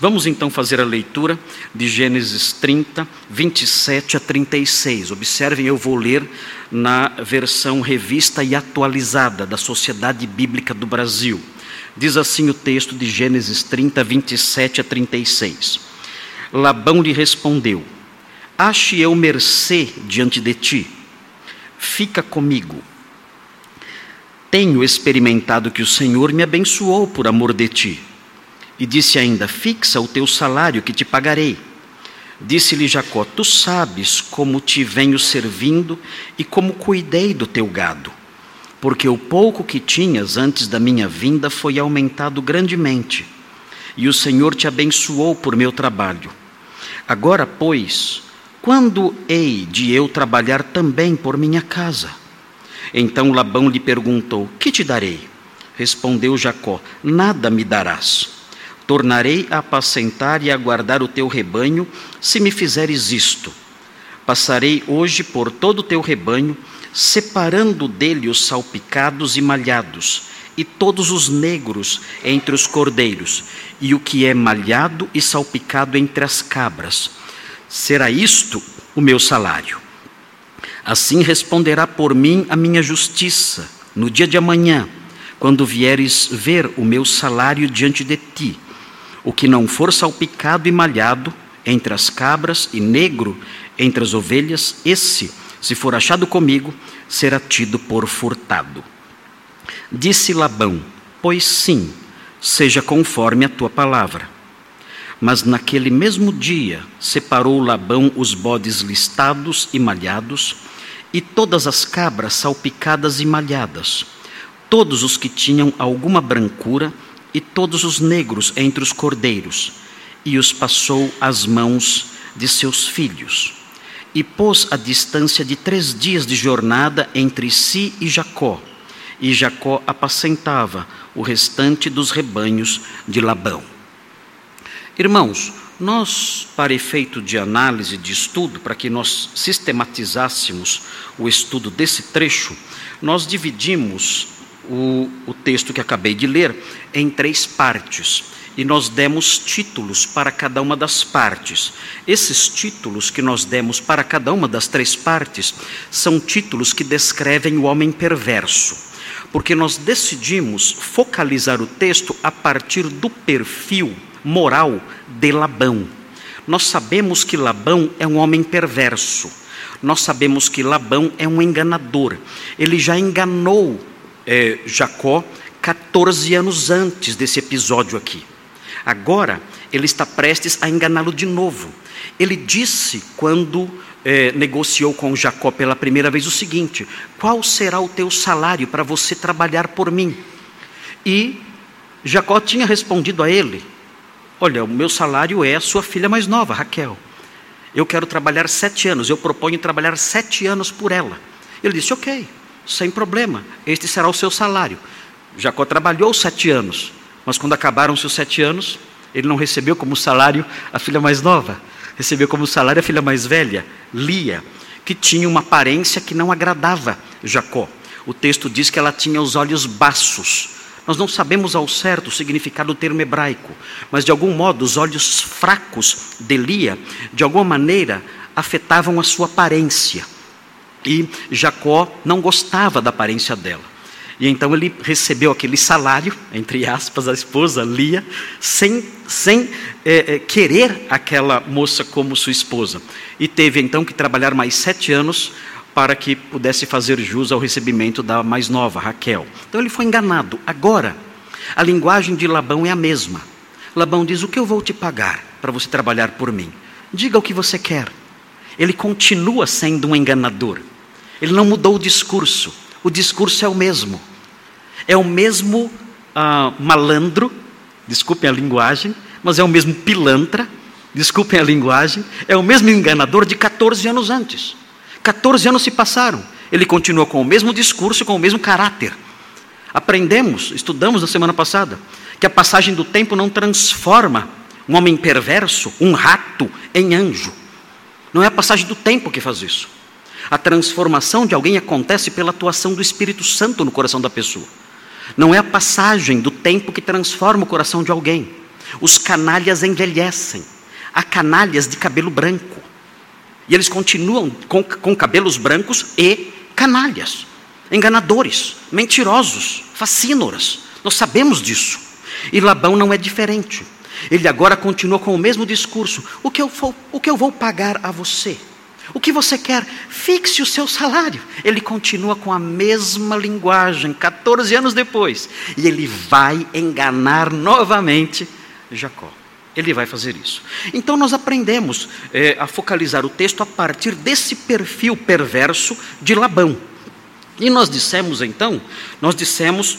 Vamos então fazer a leitura de Gênesis 30, 27 a 36. Observem, eu vou ler na versão revista e atualizada da Sociedade Bíblica do Brasil. Diz assim o texto de Gênesis 30, 27 a 36. Labão lhe respondeu: Ache eu mercê diante de ti, fica comigo. Tenho experimentado que o Senhor me abençoou por amor de ti. E disse ainda: Fixa o teu salário que te pagarei. Disse-lhe Jacó: Tu sabes como te venho servindo e como cuidei do teu gado porque o pouco que tinhas antes da minha vinda foi aumentado grandemente, e o Senhor te abençoou por meu trabalho. Agora, pois, quando hei de eu trabalhar também por minha casa? Então Labão lhe perguntou: Que te darei? Respondeu Jacó: Nada me darás. Tornarei a apacentar e a guardar o teu rebanho, se me fizeres isto. Passarei hoje por todo o teu rebanho, separando dele os salpicados e malhados, e todos os negros entre os cordeiros, e o que é malhado e salpicado entre as cabras. Será isto o meu salário. Assim responderá por mim a minha justiça, no dia de amanhã, quando vieres ver o meu salário diante de ti. O que não for salpicado e malhado entre as cabras e negro entre as ovelhas, esse se for achado comigo, será tido por furtado. Disse Labão: Pois sim, seja conforme a tua palavra. Mas naquele mesmo dia separou Labão os bodes listados e malhados, e todas as cabras salpicadas e malhadas, todos os que tinham alguma brancura, e todos os negros entre os cordeiros, e os passou às mãos de seus filhos e pôs a distância de três dias de jornada entre si e Jacó. E Jacó apacentava o restante dos rebanhos de Labão. Irmãos, nós, para efeito de análise, de estudo, para que nós sistematizássemos o estudo desse trecho, nós dividimos o, o texto que acabei de ler em três partes e nós demos títulos para cada uma das partes. Esses títulos que nós demos para cada uma das três partes são títulos que descrevem o homem perverso, porque nós decidimos focalizar o texto a partir do perfil moral de Labão. Nós sabemos que Labão é um homem perverso. Nós sabemos que Labão é um enganador. Ele já enganou é, Jacó 14 anos antes desse episódio aqui. Agora, ele está prestes a enganá-lo de novo. Ele disse, quando eh, negociou com Jacó pela primeira vez, o seguinte: Qual será o teu salário para você trabalhar por mim? E Jacó tinha respondido a ele: Olha, o meu salário é a sua filha mais nova, Raquel. Eu quero trabalhar sete anos, eu proponho trabalhar sete anos por ela. Ele disse: Ok, sem problema, este será o seu salário. Jacó trabalhou sete anos, mas quando acabaram seus sete anos, ele não recebeu como salário a filha mais nova, recebeu como salário a filha mais velha, Lia, que tinha uma aparência que não agradava Jacó. O texto diz que ela tinha os olhos baços. Nós não sabemos ao certo o significado do termo hebraico, mas de algum modo os olhos fracos de Lia, de alguma maneira, afetavam a sua aparência. E Jacó não gostava da aparência dela. E então ele recebeu aquele salário, entre aspas, a esposa Lia, sem, sem é, é, querer aquela moça como sua esposa. E teve então que trabalhar mais sete anos para que pudesse fazer jus ao recebimento da mais nova, Raquel. Então ele foi enganado. Agora, a linguagem de Labão é a mesma. Labão diz: O que eu vou te pagar para você trabalhar por mim? Diga o que você quer. Ele continua sendo um enganador. Ele não mudou o discurso o discurso é o mesmo. É o mesmo ah, malandro, desculpem a linguagem, mas é o mesmo pilantra, desculpem a linguagem, é o mesmo enganador de 14 anos antes. 14 anos se passaram, ele continua com o mesmo discurso, com o mesmo caráter. Aprendemos, estudamos na semana passada, que a passagem do tempo não transforma um homem perverso, um rato, em anjo. Não é a passagem do tempo que faz isso. A transformação de alguém acontece pela atuação do Espírito Santo no coração da pessoa. Não é a passagem do tempo que transforma o coração de alguém. Os canalhas envelhecem. Há canalhas de cabelo branco. E eles continuam com, com cabelos brancos e canalhas, enganadores, mentirosos, facínoras. Nós sabemos disso. E Labão não é diferente. Ele agora continua com o mesmo discurso: o que eu o que eu vou pagar a você? O que você quer? Fixe o seu salário. Ele continua com a mesma linguagem, 14 anos depois. E ele vai enganar novamente Jacó. Ele vai fazer isso. Então nós aprendemos é, a focalizar o texto a partir desse perfil perverso de Labão. E nós dissemos então, nós dissemos,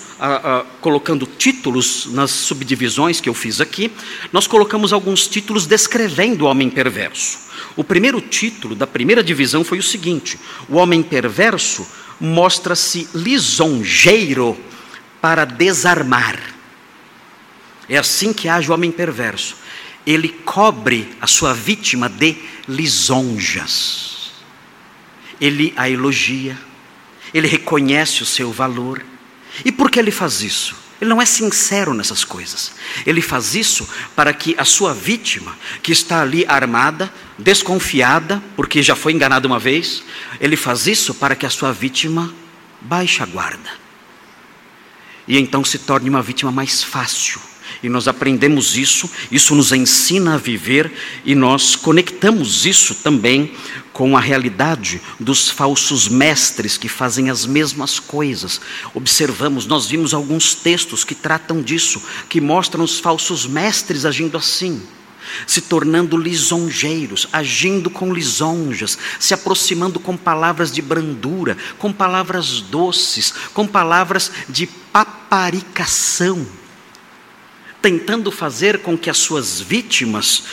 colocando títulos nas subdivisões que eu fiz aqui, nós colocamos alguns títulos descrevendo o homem perverso. O primeiro título da primeira divisão foi o seguinte: o homem perverso mostra-se lisonjeiro para desarmar. É assim que age o homem perverso. Ele cobre a sua vítima de lisonjas. Ele a elogia ele reconhece o seu valor. E por que ele faz isso? Ele não é sincero nessas coisas. Ele faz isso para que a sua vítima, que está ali armada, desconfiada, porque já foi enganada uma vez, ele faz isso para que a sua vítima baixe a guarda. E então se torne uma vítima mais fácil. E nós aprendemos isso, isso nos ensina a viver e nós conectamos isso também com a realidade dos falsos mestres que fazem as mesmas coisas. Observamos, nós vimos alguns textos que tratam disso, que mostram os falsos mestres agindo assim se tornando lisonjeiros, agindo com lisonjas, se aproximando com palavras de brandura, com palavras doces, com palavras de paparicação tentando fazer com que as suas vítimas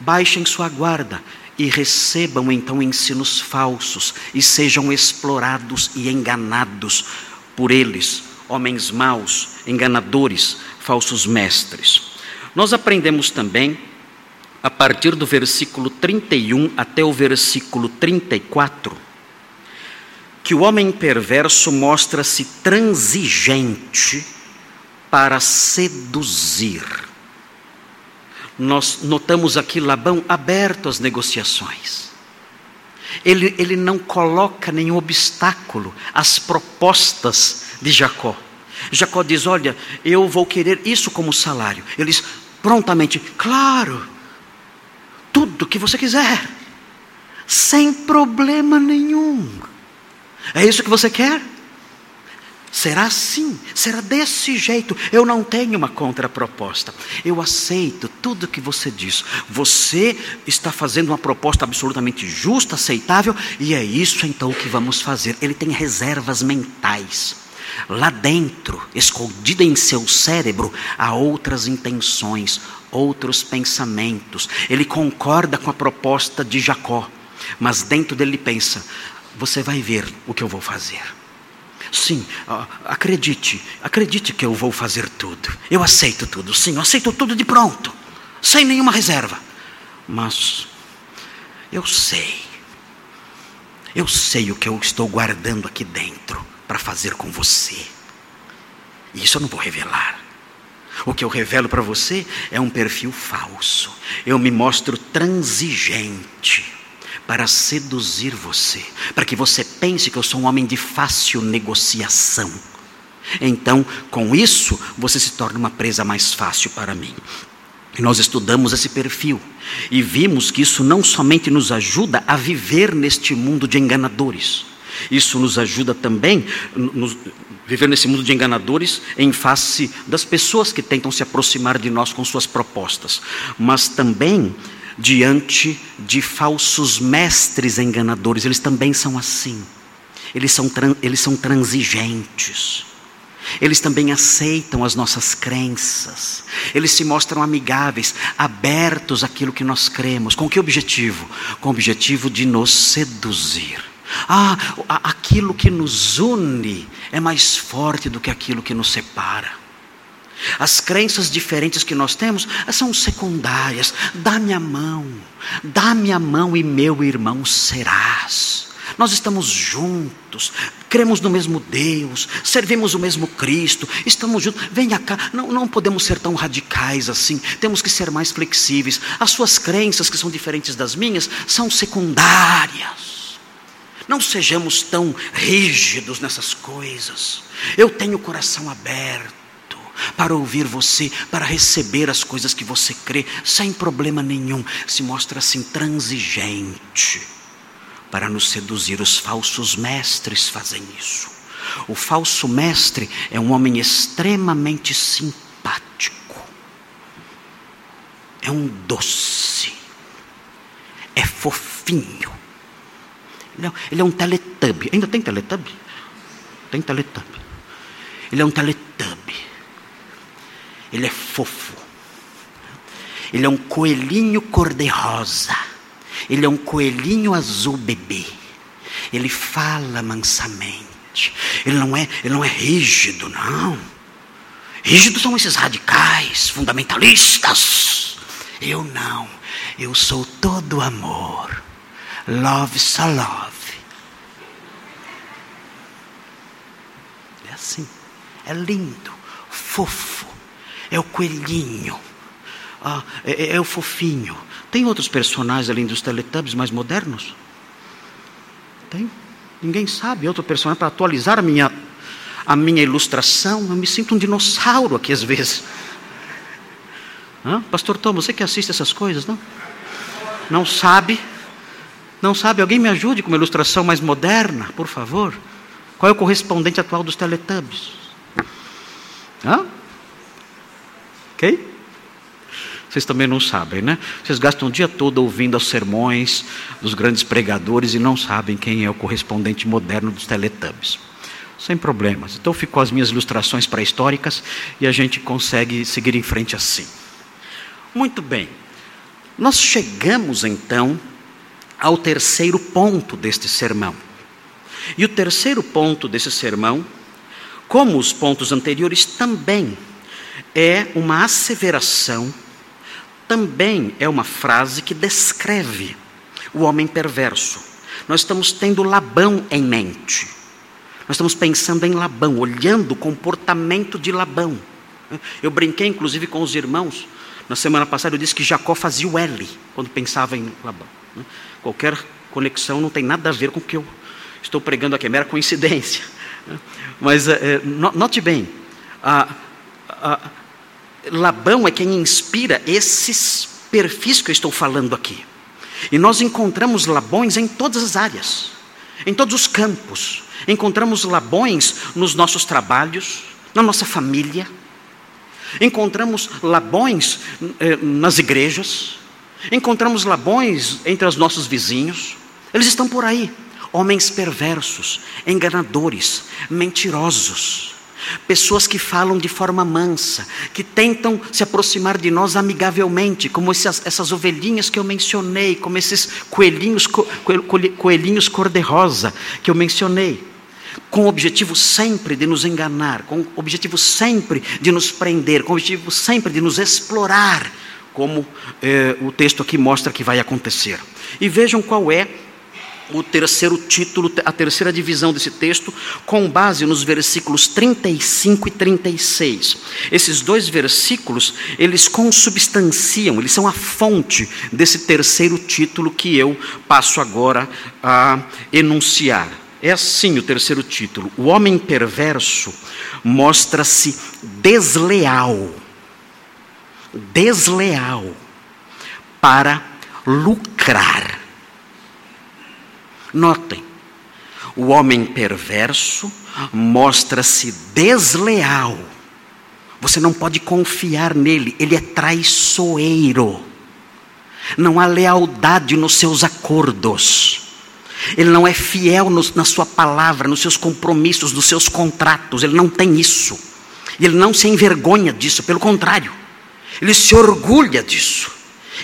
baixem sua guarda e recebam então ensinos falsos e sejam explorados e enganados por eles, homens maus, enganadores, falsos mestres. Nós aprendemos também, a partir do versículo 31 até o versículo 34, que o homem perverso mostra-se transigente para seduzir. Nós notamos aqui Labão aberto às negociações. Ele, ele não coloca nenhum obstáculo às propostas de Jacó. Jacó diz: Olha, eu vou querer isso como salário. Ele diz prontamente: Claro, tudo que você quiser, sem problema nenhum. É isso que você quer? Será assim, será desse jeito. Eu não tenho uma contraproposta. Eu aceito tudo que você diz. Você está fazendo uma proposta absolutamente justa, aceitável, e é isso então que vamos fazer. Ele tem reservas mentais. Lá dentro, escondida em seu cérebro, há outras intenções, outros pensamentos. Ele concorda com a proposta de Jacó, mas dentro dele pensa: você vai ver o que eu vou fazer. Sim, acredite, acredite que eu vou fazer tudo. Eu aceito tudo, sim, eu aceito tudo de pronto, sem nenhuma reserva. Mas eu sei, eu sei o que eu estou guardando aqui dentro para fazer com você. Isso eu não vou revelar. O que eu revelo para você é um perfil falso. Eu me mostro transigente para seduzir você, para que você pense que eu sou um homem de fácil negociação. Então, com isso, você se torna uma presa mais fácil para mim. Nós estudamos esse perfil e vimos que isso não somente nos ajuda a viver neste mundo de enganadores, isso nos ajuda também nos, viver nesse mundo de enganadores em face das pessoas que tentam se aproximar de nós com suas propostas, mas também diante de falsos mestres enganadores. Eles também são assim. Eles são, eles são transigentes. Eles também aceitam as nossas crenças. Eles se mostram amigáveis, abertos àquilo que nós cremos. Com que objetivo? Com o objetivo de nos seduzir. Ah, aquilo que nos une é mais forte do que aquilo que nos separa. As crenças diferentes que nós temos são secundárias. Dá-me a mão, dá-me a mão e meu irmão serás. nós estamos juntos, cremos no mesmo Deus, servimos o mesmo Cristo, estamos juntos. Venha cá, não, não podemos ser tão radicais assim, temos que ser mais flexíveis. As suas crenças, que são diferentes das minhas, são secundárias. Não sejamos tão rígidos nessas coisas. Eu tenho o coração aberto para ouvir você, para receber as coisas que você crê, sem problema nenhum. Se mostra assim transigente para nos seduzir. Os falsos mestres fazem isso. O falso mestre é um homem extremamente simpático, é um doce, é fofinho. Ele é um teletubbie. Ainda tem teletubbie? Tem teletubbie. Ele é um teletubbie. Ele é fofo. Ele é um coelhinho cor-de-rosa. Ele é um coelhinho azul bebê. Ele fala mansamente. Ele não é, ele não é rígido, não. Rígidos são esses radicais, fundamentalistas. Eu não. Eu sou todo amor. Love só love. É assim. É lindo, fofo. É o coelhinho. Ah, é, é, é o fofinho. Tem outros personagens além dos Teletubbies mais modernos? Tem. Ninguém sabe. Outro personagem para atualizar a minha, a minha ilustração. Eu me sinto um dinossauro aqui às vezes. Hã? Pastor Tom, você que assiste essas coisas, não? Não sabe? Não sabe? Alguém me ajude com uma ilustração mais moderna, por favor. Qual é o correspondente atual dos Teletubbies? Hã? Ok? Vocês também não sabem, né? Vocês gastam o dia todo ouvindo os sermões dos grandes pregadores e não sabem quem é o correspondente moderno dos Teletubbies. Sem problemas. Então ficou as minhas ilustrações pré-históricas e a gente consegue seguir em frente assim. Muito bem. Nós chegamos então ao terceiro ponto deste sermão. E o terceiro ponto desse sermão, como os pontos anteriores, também é uma asseveração também é uma frase que descreve o homem perverso. Nós estamos tendo Labão em mente. Nós estamos pensando em Labão, olhando o comportamento de Labão. Eu brinquei inclusive com os irmãos. Na semana passada eu disse que Jacó fazia o L quando pensava em Labão. Qualquer conexão não tem nada a ver com o que eu estou pregando aqui, é mera coincidência. Mas é, note bem, a, a, Labão é quem inspira esses perfis que eu estou falando aqui. E nós encontramos Labões em todas as áreas, em todos os campos. Encontramos Labões nos nossos trabalhos, na nossa família. Encontramos Labões eh, nas igrejas. Encontramos Labões entre os nossos vizinhos. Eles estão por aí. Homens perversos, enganadores, mentirosos Pessoas que falam de forma mansa, que tentam se aproximar de nós amigavelmente, como essas, essas ovelhinhas que eu mencionei, como esses coelhinhos, co, coelhinhos cor-de-rosa que eu mencionei, com o objetivo sempre de nos enganar, com o objetivo sempre de nos prender, com o objetivo sempre de nos explorar, como eh, o texto aqui mostra que vai acontecer. E vejam qual é o terceiro título, a terceira divisão desse texto, com base nos versículos 35 e 36. Esses dois versículos, eles consubstanciam, eles são a fonte desse terceiro título que eu passo agora a enunciar. É assim o terceiro título: O homem perverso mostra-se desleal. Desleal para lucrar Notem, o homem perverso mostra-se desleal. Você não pode confiar nele, ele é traiçoeiro. Não há lealdade nos seus acordos. Ele não é fiel no, na sua palavra, nos seus compromissos, nos seus contratos. Ele não tem isso. Ele não se envergonha disso, pelo contrário, ele se orgulha disso.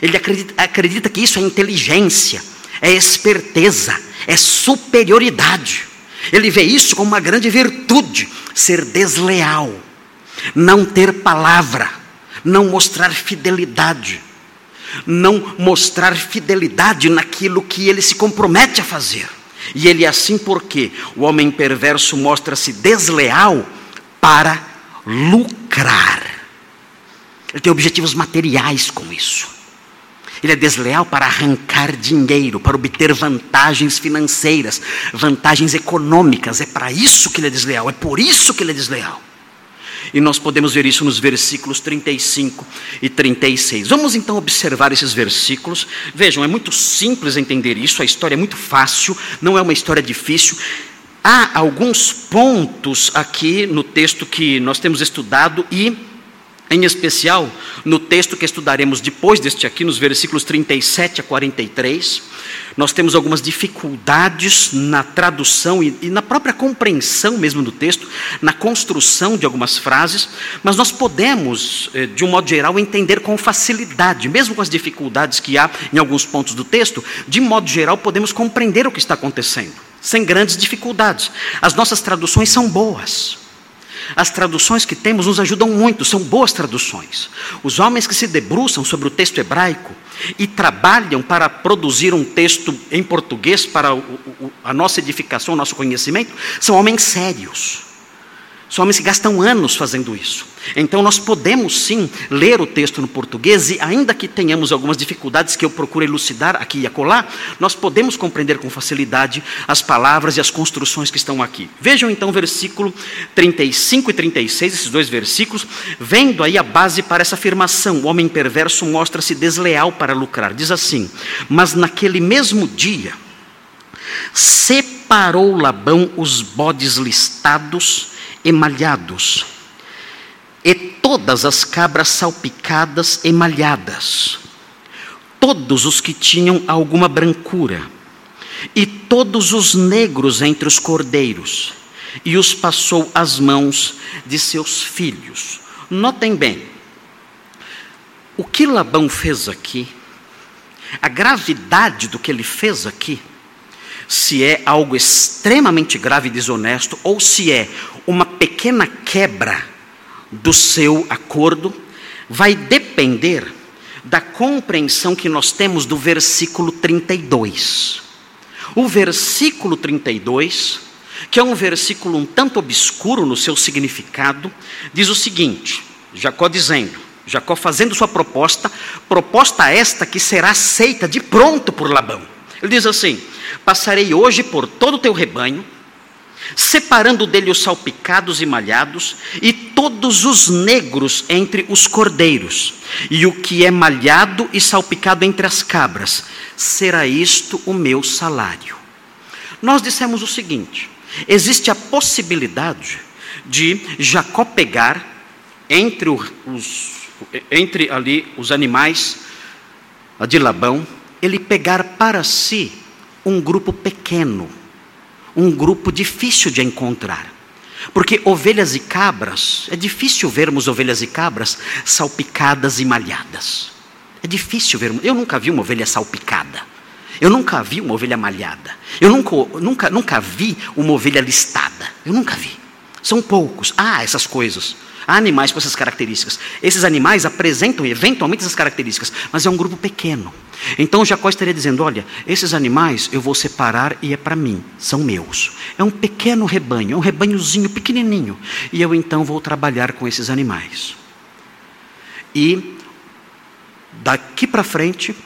Ele acredita, acredita que isso é inteligência, é esperteza, é superioridade. Ele vê isso como uma grande virtude, ser desleal, não ter palavra, não mostrar fidelidade, não mostrar fidelidade naquilo que ele se compromete a fazer. E ele é assim porque o homem perverso mostra-se desleal para lucrar. Ele tem objetivos materiais com isso. Ele é desleal para arrancar dinheiro, para obter vantagens financeiras, vantagens econômicas. É para isso que ele é desleal, é por isso que ele é desleal. E nós podemos ver isso nos versículos 35 e 36. Vamos então observar esses versículos. Vejam, é muito simples entender isso, a história é muito fácil, não é uma história difícil. Há alguns pontos aqui no texto que nós temos estudado e em especial, no texto que estudaremos depois deste aqui, nos versículos 37 a 43, nós temos algumas dificuldades na tradução e, e, na própria compreensão mesmo do texto, na construção de algumas frases, mas nós podemos, eh, de um modo geral, entender com facilidade, mesmo com as dificuldades que há em alguns pontos do texto, de modo geral, podemos compreender o que está acontecendo, sem grandes dificuldades. As nossas traduções são boas. As traduções que temos nos ajudam muito, são boas traduções. Os homens que se debruçam sobre o texto hebraico e trabalham para produzir um texto em português para a nossa edificação, o nosso conhecimento, são homens sérios. São homens que gastam anos fazendo isso. Então nós podemos sim ler o texto no português e ainda que tenhamos algumas dificuldades que eu procuro elucidar aqui e acolá, nós podemos compreender com facilidade as palavras e as construções que estão aqui. Vejam então o versículo 35 e 36, esses dois versículos, vendo aí a base para essa afirmação: o homem perverso mostra-se desleal para lucrar. Diz assim: "Mas naquele mesmo dia separou Labão os bodes listados emalhados, e todas as cabras salpicadas emalhadas, todos os que tinham alguma brancura, e todos os negros entre os cordeiros, e os passou às mãos de seus filhos. Notem bem, o que Labão fez aqui, a gravidade do que ele fez aqui, se é algo extremamente grave e desonesto ou se é uma pequena quebra do seu acordo, vai depender da compreensão que nós temos do versículo 32. O versículo 32, que é um versículo um tanto obscuro no seu significado, diz o seguinte: Jacó dizendo, Jacó fazendo sua proposta, proposta esta que será aceita de pronto por Labão. Ele diz assim: Passarei hoje por todo o teu rebanho, separando dele os salpicados e malhados, e todos os negros entre os cordeiros, e o que é malhado e salpicado entre as cabras, será isto o meu salário. Nós dissemos o seguinte: existe a possibilidade de Jacó pegar entre, os, entre ali os animais de Labão, ele pegar para si um grupo pequeno, um grupo difícil de encontrar. Porque ovelhas e cabras, é difícil vermos ovelhas e cabras salpicadas e malhadas. É difícil vermos. Eu nunca vi uma ovelha salpicada. Eu nunca vi uma ovelha malhada. Eu nunca, nunca, nunca vi uma ovelha listada. Eu nunca vi. São poucos. Ah, essas coisas. Há animais com essas características. Esses animais apresentam eventualmente essas características, mas é um grupo pequeno. Então Jacó estaria dizendo: Olha, esses animais eu vou separar e é para mim, são meus. É um pequeno rebanho, é um rebanhozinho pequenininho. E eu então vou trabalhar com esses animais. E daqui para frente,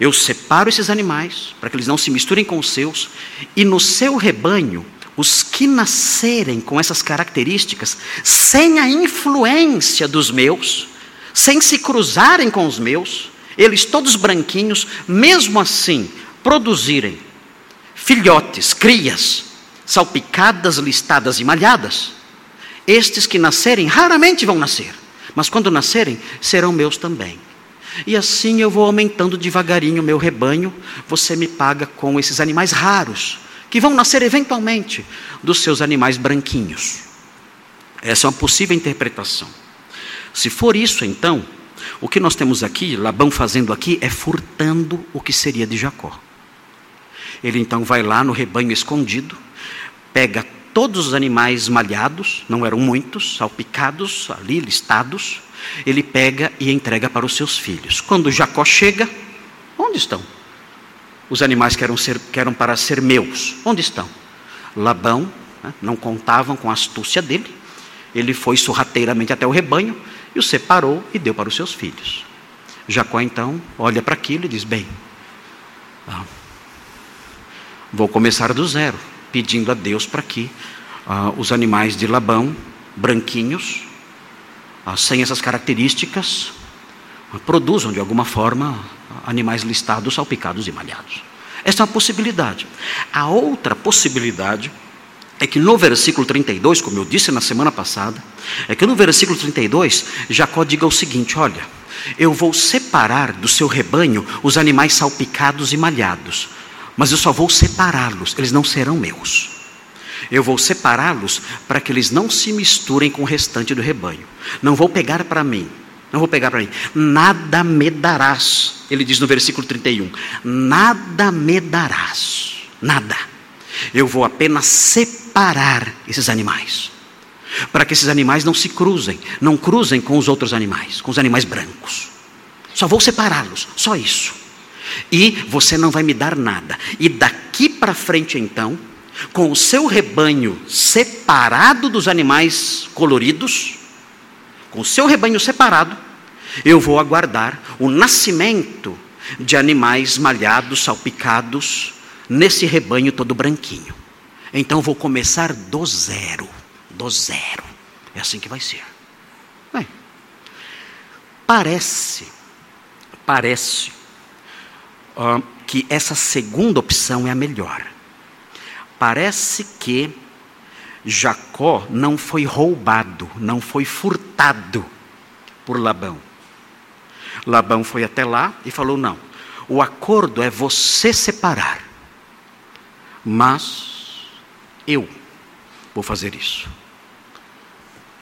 eu separo esses animais para que eles não se misturem com os seus, e no seu rebanho os que nascerem com essas características, sem a influência dos meus, sem se cruzarem com os meus, eles todos branquinhos, mesmo assim, produzirem filhotes, crias, salpicadas, listadas e malhadas, estes que nascerem raramente vão nascer, mas quando nascerem, serão meus também. E assim eu vou aumentando devagarinho o meu rebanho, você me paga com esses animais raros, que vão nascer eventualmente dos seus animais branquinhos. Essa é uma possível interpretação. Se for isso, então, o que nós temos aqui, Labão fazendo aqui, é furtando o que seria de Jacó. Ele então vai lá no rebanho escondido, pega todos os animais malhados, não eram muitos, salpicados, ali listados, ele pega e entrega para os seus filhos. Quando Jacó chega, onde estão? Os animais que eram, ser, que eram para ser meus, onde estão? Labão, né, não contavam com a astúcia dele, ele foi sorrateiramente até o rebanho e o separou e deu para os seus filhos. Jacó então olha para aquilo e diz: Bem, ah, vou começar do zero, pedindo a Deus para que ah, os animais de Labão, branquinhos, ah, sem essas características, produzam de alguma forma animais listados, salpicados e malhados. Essa é uma possibilidade. A outra possibilidade é que no versículo 32, como eu disse na semana passada, é que no versículo 32, Jacó diga o seguinte: Olha, eu vou separar do seu rebanho os animais salpicados e malhados, mas eu só vou separá-los, eles não serão meus. Eu vou separá-los para que eles não se misturem com o restante do rebanho. Não vou pegar para mim, não vou pegar para mim. Nada me darás. Ele diz no versículo 31: Nada me darás. Nada. Eu vou apenas separar esses animais. Para que esses animais não se cruzem, não cruzem com os outros animais, com os animais brancos. Só vou separá-los, só isso. E você não vai me dar nada. E daqui para frente, então, com o seu rebanho separado dos animais coloridos, com o seu rebanho separado, eu vou aguardar o nascimento de animais malhados, salpicados, nesse rebanho todo branquinho. Então vou começar do zero, do zero. É assim que vai ser. Bem, parece, parece uh, que essa segunda opção é a melhor. Parece que Jacó não foi roubado, não foi furtado por Labão. Labão foi até lá e falou: não, o acordo é você separar, mas eu vou fazer isso.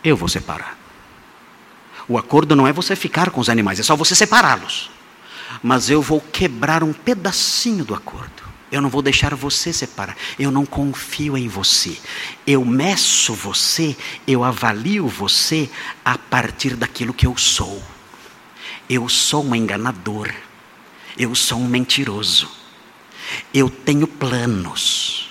Eu vou separar. O acordo não é você ficar com os animais, é só você separá-los. Mas eu vou quebrar um pedacinho do acordo. Eu não vou deixar você separar. Eu não confio em você. Eu meço você, eu avalio você a partir daquilo que eu sou. Eu sou um enganador. Eu sou um mentiroso. Eu tenho planos.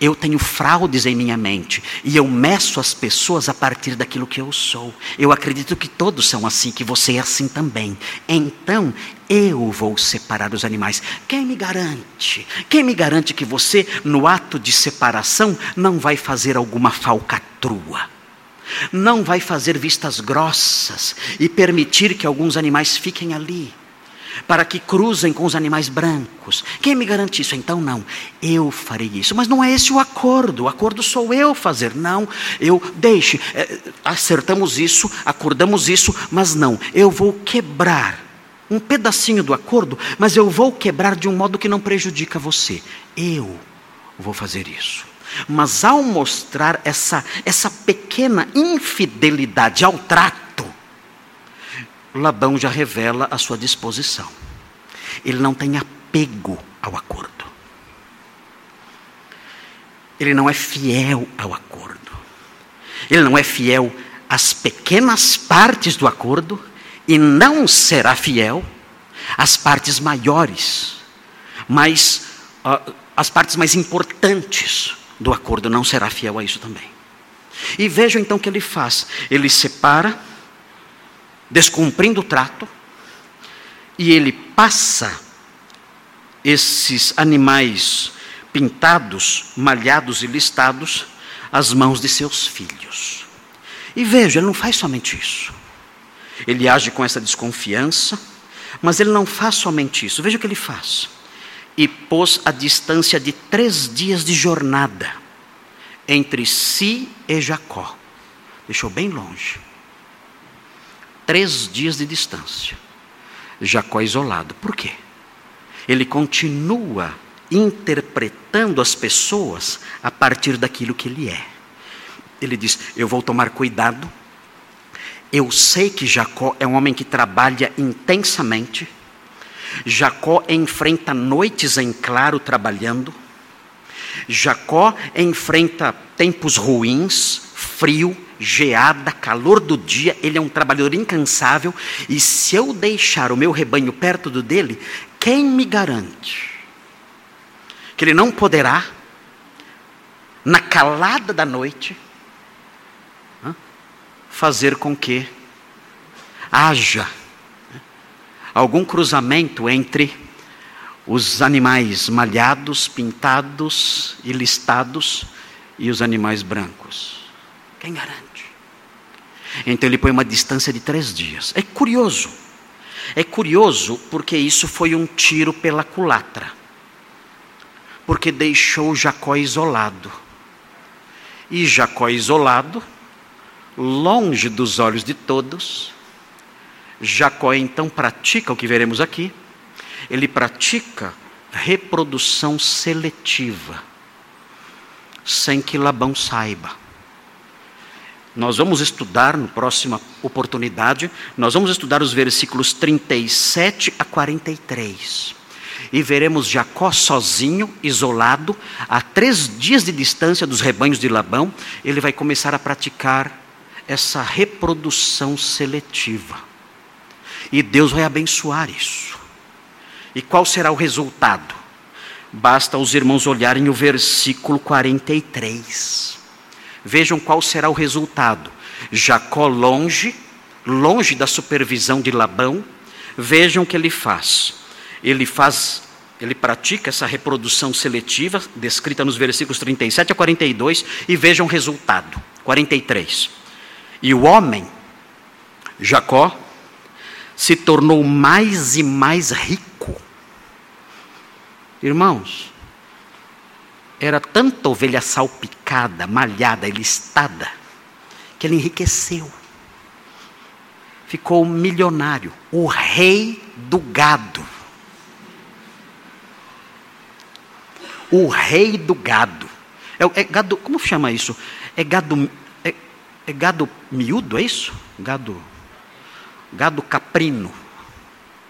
Eu tenho fraudes em minha mente e eu meço as pessoas a partir daquilo que eu sou. Eu acredito que todos são assim, que você é assim também. Então, eu vou separar os animais. Quem me garante? Quem me garante que você, no ato de separação, não vai fazer alguma falcatrua? Não vai fazer vistas grossas e permitir que alguns animais fiquem ali? Para que cruzem com os animais brancos. Quem me garante isso? Então não, eu farei isso. Mas não é esse o acordo. O acordo sou eu fazer. Não, eu deixe, é, acertamos isso, acordamos isso, mas não, eu vou quebrar um pedacinho do acordo, mas eu vou quebrar de um modo que não prejudica você. Eu vou fazer isso. Mas ao mostrar essa, essa pequena infidelidade ao trato, Labão já revela a sua disposição. Ele não tem apego ao acordo. Ele não é fiel ao acordo. Ele não é fiel às pequenas partes do acordo e não será fiel às partes maiores. Mas uh, as partes mais importantes do acordo não será fiel a isso também. E vejam então o que ele faz. Ele separa descumprindo o trato, e ele passa esses animais pintados, malhados e listados às mãos de seus filhos. E veja, ele não faz somente isso. Ele age com essa desconfiança, mas ele não faz somente isso. Veja o que ele faz. E pôs a distância de três dias de jornada entre si e Jacó. Deixou bem longe três dias de distância. Jacó isolado. Por quê? Ele continua interpretando as pessoas a partir daquilo que ele é. Ele diz: Eu vou tomar cuidado. Eu sei que Jacó é um homem que trabalha intensamente. Jacó enfrenta noites em claro trabalhando. Jacó enfrenta tempos ruins, frio, geada, calor do dia, ele é um trabalhador incansável, e se eu deixar o meu rebanho perto do dele, quem me garante que ele não poderá, na calada da noite, fazer com que haja algum cruzamento entre os animais malhados, pintados e listados e os animais brancos. Quem garante? Então ele põe uma distância de três dias. É curioso. É curioso porque isso foi um tiro pela culatra. Porque deixou Jacó isolado. E Jacó isolado, longe dos olhos de todos, Jacó então pratica o que veremos aqui ele pratica reprodução seletiva, sem que Labão saiba. Nós vamos estudar, na próxima oportunidade, nós vamos estudar os versículos 37 a 43. E veremos Jacó sozinho, isolado, a três dias de distância dos rebanhos de Labão, ele vai começar a praticar essa reprodução seletiva. E Deus vai abençoar isso. E qual será o resultado? Basta os irmãos olharem o versículo 43. Vejam qual será o resultado. Jacó longe, longe da supervisão de Labão, vejam o que ele faz. Ele faz, ele pratica essa reprodução seletiva, descrita nos versículos 37 a 42, e vejam o resultado. 43. E o homem, Jacó, se tornou mais e mais rico Irmãos, era tanta ovelha salpicada, malhada listada, que ele enriqueceu. Ficou milionário, o rei do gado. O rei do gado. É, é gado, como chama isso? É gado, é, é gado miúdo, é isso? Gado, gado caprino.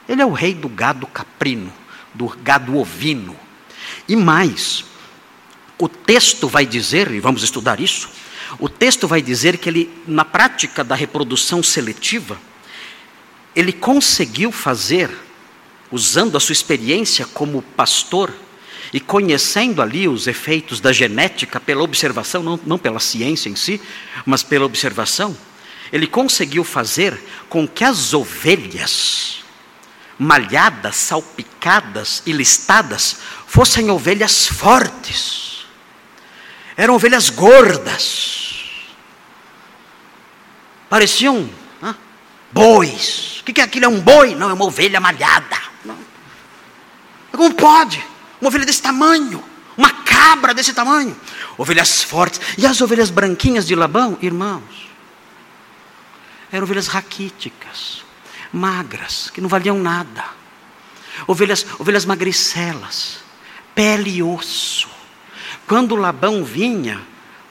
Ele é o rei do gado caprino do gado ovino. E mais, o texto vai dizer, e vamos estudar isso, o texto vai dizer que ele, na prática da reprodução seletiva, ele conseguiu fazer, usando a sua experiência como pastor, e conhecendo ali os efeitos da genética pela observação, não, não pela ciência em si, mas pela observação, ele conseguiu fazer com que as ovelhas malhadas, salpicadas e listadas, fossem ovelhas fortes. Eram ovelhas gordas. Pareciam bois. O que é aquilo? É um boi? Não, é uma ovelha malhada. Não. Como pode? Uma ovelha desse tamanho. Uma cabra desse tamanho. Ovelhas fortes. E as ovelhas branquinhas de Labão, irmãos, eram ovelhas raquíticas magras, que não valiam nada. Ovelhas, ovelhas magricelas, pele e osso. Quando Labão vinha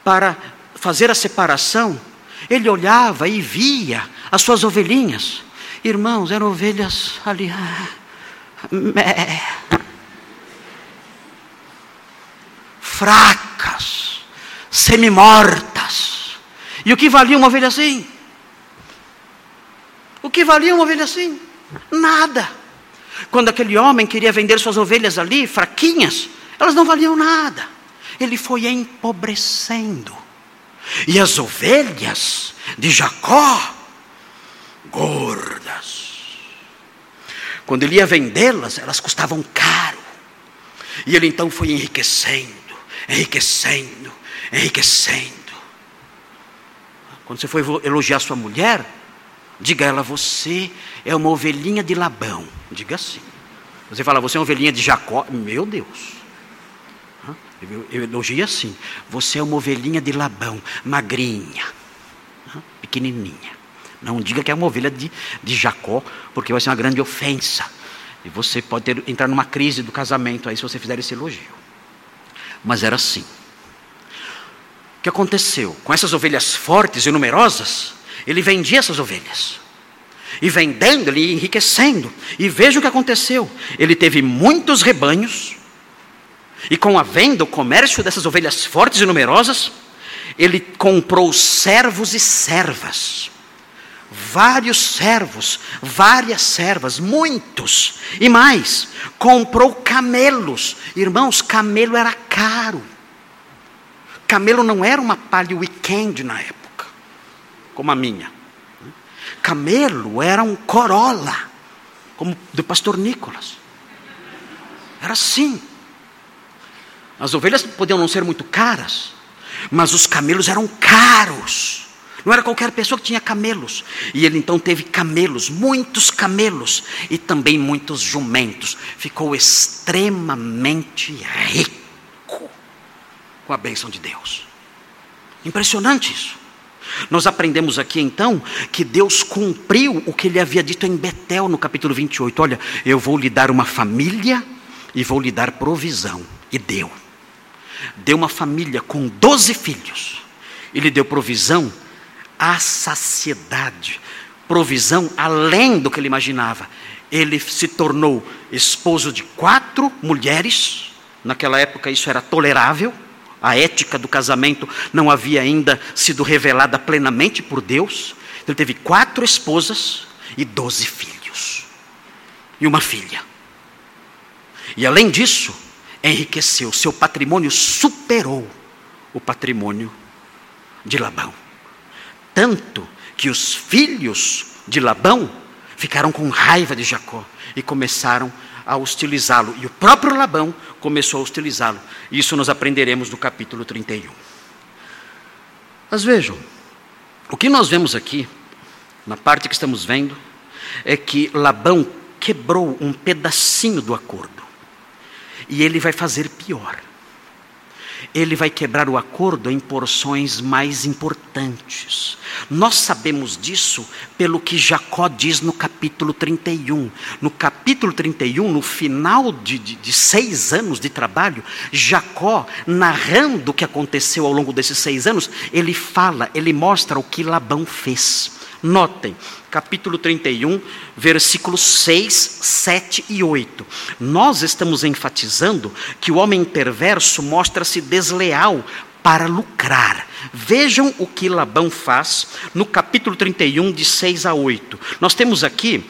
para fazer a separação, ele olhava e via as suas ovelhinhas. Irmãos, eram ovelhas ali. fracas, semi-mortas. E o que valia uma ovelha assim? O que valia uma ovelha assim? Nada. Quando aquele homem queria vender suas ovelhas ali, fraquinhas, elas não valiam nada. Ele foi empobrecendo. E as ovelhas de Jacó, gordas. Quando ele ia vendê-las, elas custavam caro. E ele então foi enriquecendo, enriquecendo, enriquecendo. Quando você foi elogiar sua mulher, Diga a ela, você é uma ovelhinha de Labão. Diga assim. Você fala, você é uma ovelhinha de Jacó. Meu Deus. Eu, elogio assim. Você é uma ovelhinha de Labão, magrinha, pequenininha. Não diga que é uma ovelha de, de Jacó, porque vai ser uma grande ofensa. E você pode ter, entrar numa crise do casamento aí se você fizer esse elogio. Mas era assim. O que aconteceu? Com essas ovelhas fortes e numerosas, ele vendia essas ovelhas. E vendendo, ele enriquecendo. E veja o que aconteceu. Ele teve muitos rebanhos. E com a venda, o comércio dessas ovelhas fortes e numerosas, ele comprou servos e servas. vários servos, várias servas, muitos, e mais, comprou camelos. Irmãos, camelo era caro. Camelo não era uma palha weekend na época, como a minha. Camelo era um Corolla, como do pastor Nicolas. Era assim. As ovelhas podiam não ser muito caras, mas os camelos eram caros. Não era qualquer pessoa que tinha camelos. E ele então teve camelos, muitos camelos, e também muitos jumentos. Ficou extremamente rico com a bênção de Deus. Impressionante isso. Nós aprendemos aqui então que Deus cumpriu o que ele havia dito em Betel no capítulo 28. Olha, eu vou lhe dar uma família e vou lhe dar provisão. E deu. Deu uma família com doze filhos. E lhe deu provisão à saciedade. Provisão além do que ele imaginava. Ele se tornou esposo de quatro mulheres. Naquela época isso era tolerável. A ética do casamento não havia ainda sido revelada plenamente por Deus. Ele teve quatro esposas e doze filhos. E uma filha. E além disso, enriqueceu. Seu patrimônio superou o patrimônio de Labão. Tanto que os filhos de Labão ficaram com raiva de Jacó e começaram a hostilizá-lo. E o próprio Labão começou a hostilizá-lo. Isso nós aprenderemos no capítulo 31. Mas vejam, o que nós vemos aqui, na parte que estamos vendo, é que Labão quebrou um pedacinho do acordo. E ele vai fazer pior ele vai quebrar o acordo em porções mais importantes. Nós sabemos disso pelo que Jacó diz no capítulo 31. No capítulo 31, no final de, de, de seis anos de trabalho, Jacó, narrando o que aconteceu ao longo desses seis anos, ele fala, ele mostra o que Labão fez. Notem, capítulo 31, versículos 6, 7 e 8. Nós estamos enfatizando que o homem perverso mostra-se desleal para lucrar. Vejam o que Labão faz no capítulo 31, de 6 a 8. Nós temos aqui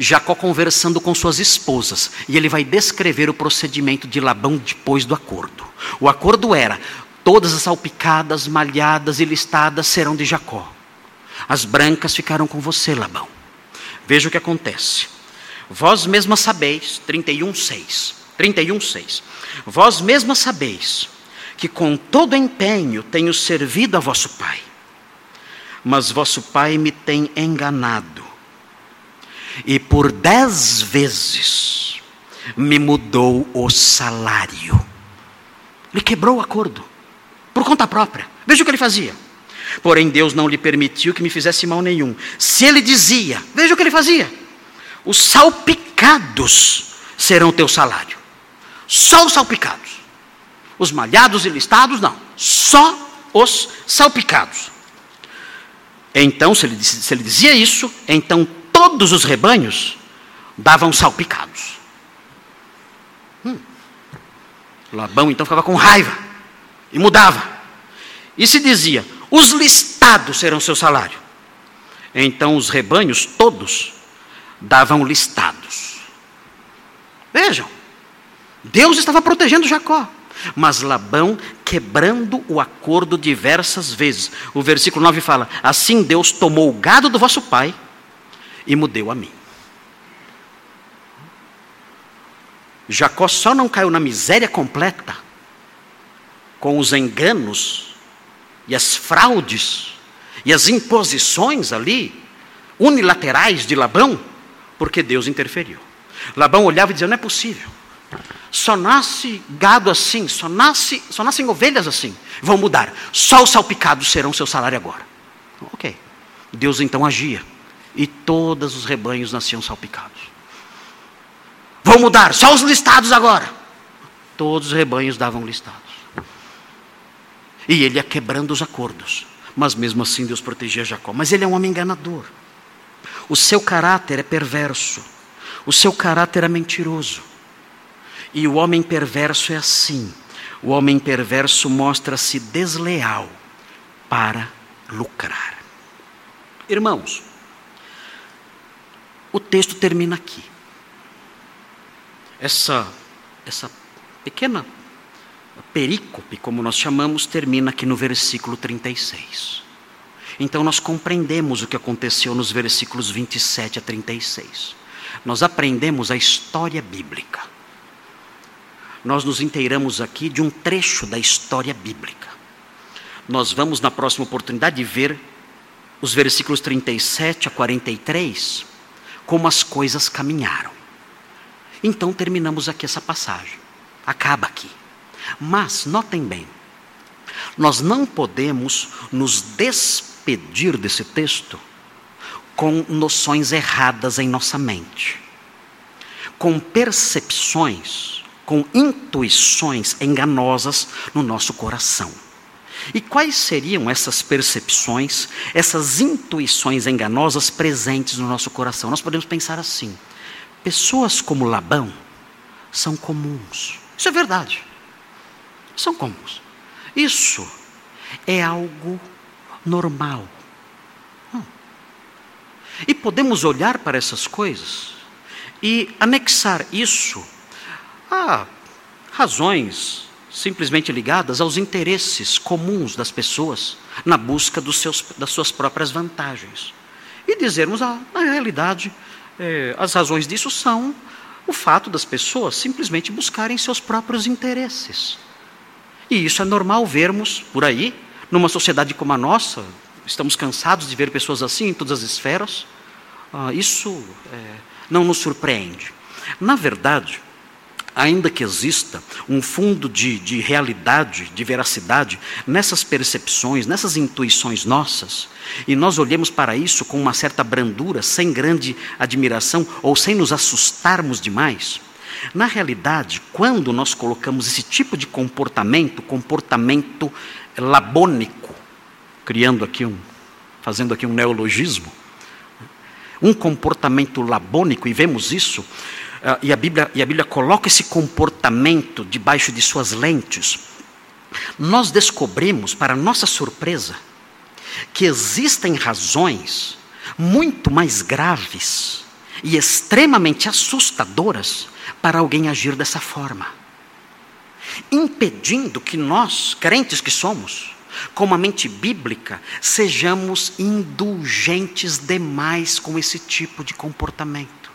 Jacó conversando com suas esposas, e ele vai descrever o procedimento de Labão depois do acordo. O acordo era: todas as salpicadas, malhadas e listadas serão de Jacó. As brancas ficaram com você, Labão. Veja o que acontece. Vós mesmas sabeis, 31, 6. 31, 6. Vós mesmas sabeis que com todo empenho tenho servido a vosso pai. Mas vosso pai me tem enganado. E por dez vezes me mudou o salário. Ele quebrou o acordo. Por conta própria. Veja o que ele fazia. Porém, Deus não lhe permitiu que me fizesse mal nenhum. Se ele dizia, veja o que ele fazia: os salpicados serão teu salário. Só os salpicados. Os malhados e listados, não. Só os salpicados. Então, se ele, se ele dizia isso, então todos os rebanhos davam salpicados. Hum. Labão então ficava com raiva e mudava. E se dizia: os listados serão seu salário. Então os rebanhos todos davam listados. Vejam, Deus estava protegendo Jacó, mas Labão quebrando o acordo diversas vezes. O versículo 9 fala: Assim Deus tomou o gado do vosso pai e mudeu a mim. Jacó só não caiu na miséria completa com os enganos e as fraudes e as imposições ali, unilaterais de Labão, porque Deus interferiu. Labão olhava e dizia: não é possível. Só nasce gado assim, só, nasce, só nascem ovelhas assim. Vão mudar. Só os salpicados serão seu salário agora. Ok. Deus então agia. E todos os rebanhos nasciam salpicados. Vão mudar. Só os listados agora. Todos os rebanhos davam listados. E ele ia quebrando os acordos. Mas mesmo assim Deus protegia Jacó. Mas ele é um homem enganador. O seu caráter é perverso. O seu caráter é mentiroso. E o homem perverso é assim. O homem perverso mostra-se desleal para lucrar. Irmãos, o texto termina aqui. Essa, essa pequena perícope, como nós chamamos, termina aqui no versículo 36. Então nós compreendemos o que aconteceu nos versículos 27 a 36. Nós aprendemos a história bíblica. Nós nos inteiramos aqui de um trecho da história bíblica. Nós vamos, na próxima oportunidade, ver os versículos 37 a 43, como as coisas caminharam. Então terminamos aqui essa passagem. Acaba aqui. Mas, notem bem, nós não podemos nos despedir desse texto com noções erradas em nossa mente, com percepções, com intuições enganosas no nosso coração. E quais seriam essas percepções, essas intuições enganosas presentes no nosso coração? Nós podemos pensar assim: pessoas como Labão são comuns. Isso é verdade são comuns. Isso é algo normal. Hum. E podemos olhar para essas coisas e anexar isso a razões simplesmente ligadas aos interesses comuns das pessoas na busca seus, das suas próprias vantagens. E dizermos, ah, na realidade, eh, as razões disso são o fato das pessoas simplesmente buscarem seus próprios interesses. E isso é normal vermos por aí, numa sociedade como a nossa, estamos cansados de ver pessoas assim em todas as esferas. Ah, isso é, não nos surpreende. Na verdade, ainda que exista um fundo de, de realidade, de veracidade nessas percepções, nessas intuições nossas, e nós olhemos para isso com uma certa brandura, sem grande admiração ou sem nos assustarmos demais, na realidade, quando nós colocamos esse tipo de comportamento, comportamento labônico, criando aqui um, fazendo aqui um neologismo, um comportamento labônico, e vemos isso, uh, e, a Bíblia, e a Bíblia coloca esse comportamento debaixo de suas lentes, nós descobrimos, para nossa surpresa, que existem razões muito mais graves e extremamente assustadoras para alguém agir dessa forma, impedindo que nós, crentes que somos, com uma mente bíblica, sejamos indulgentes demais com esse tipo de comportamento.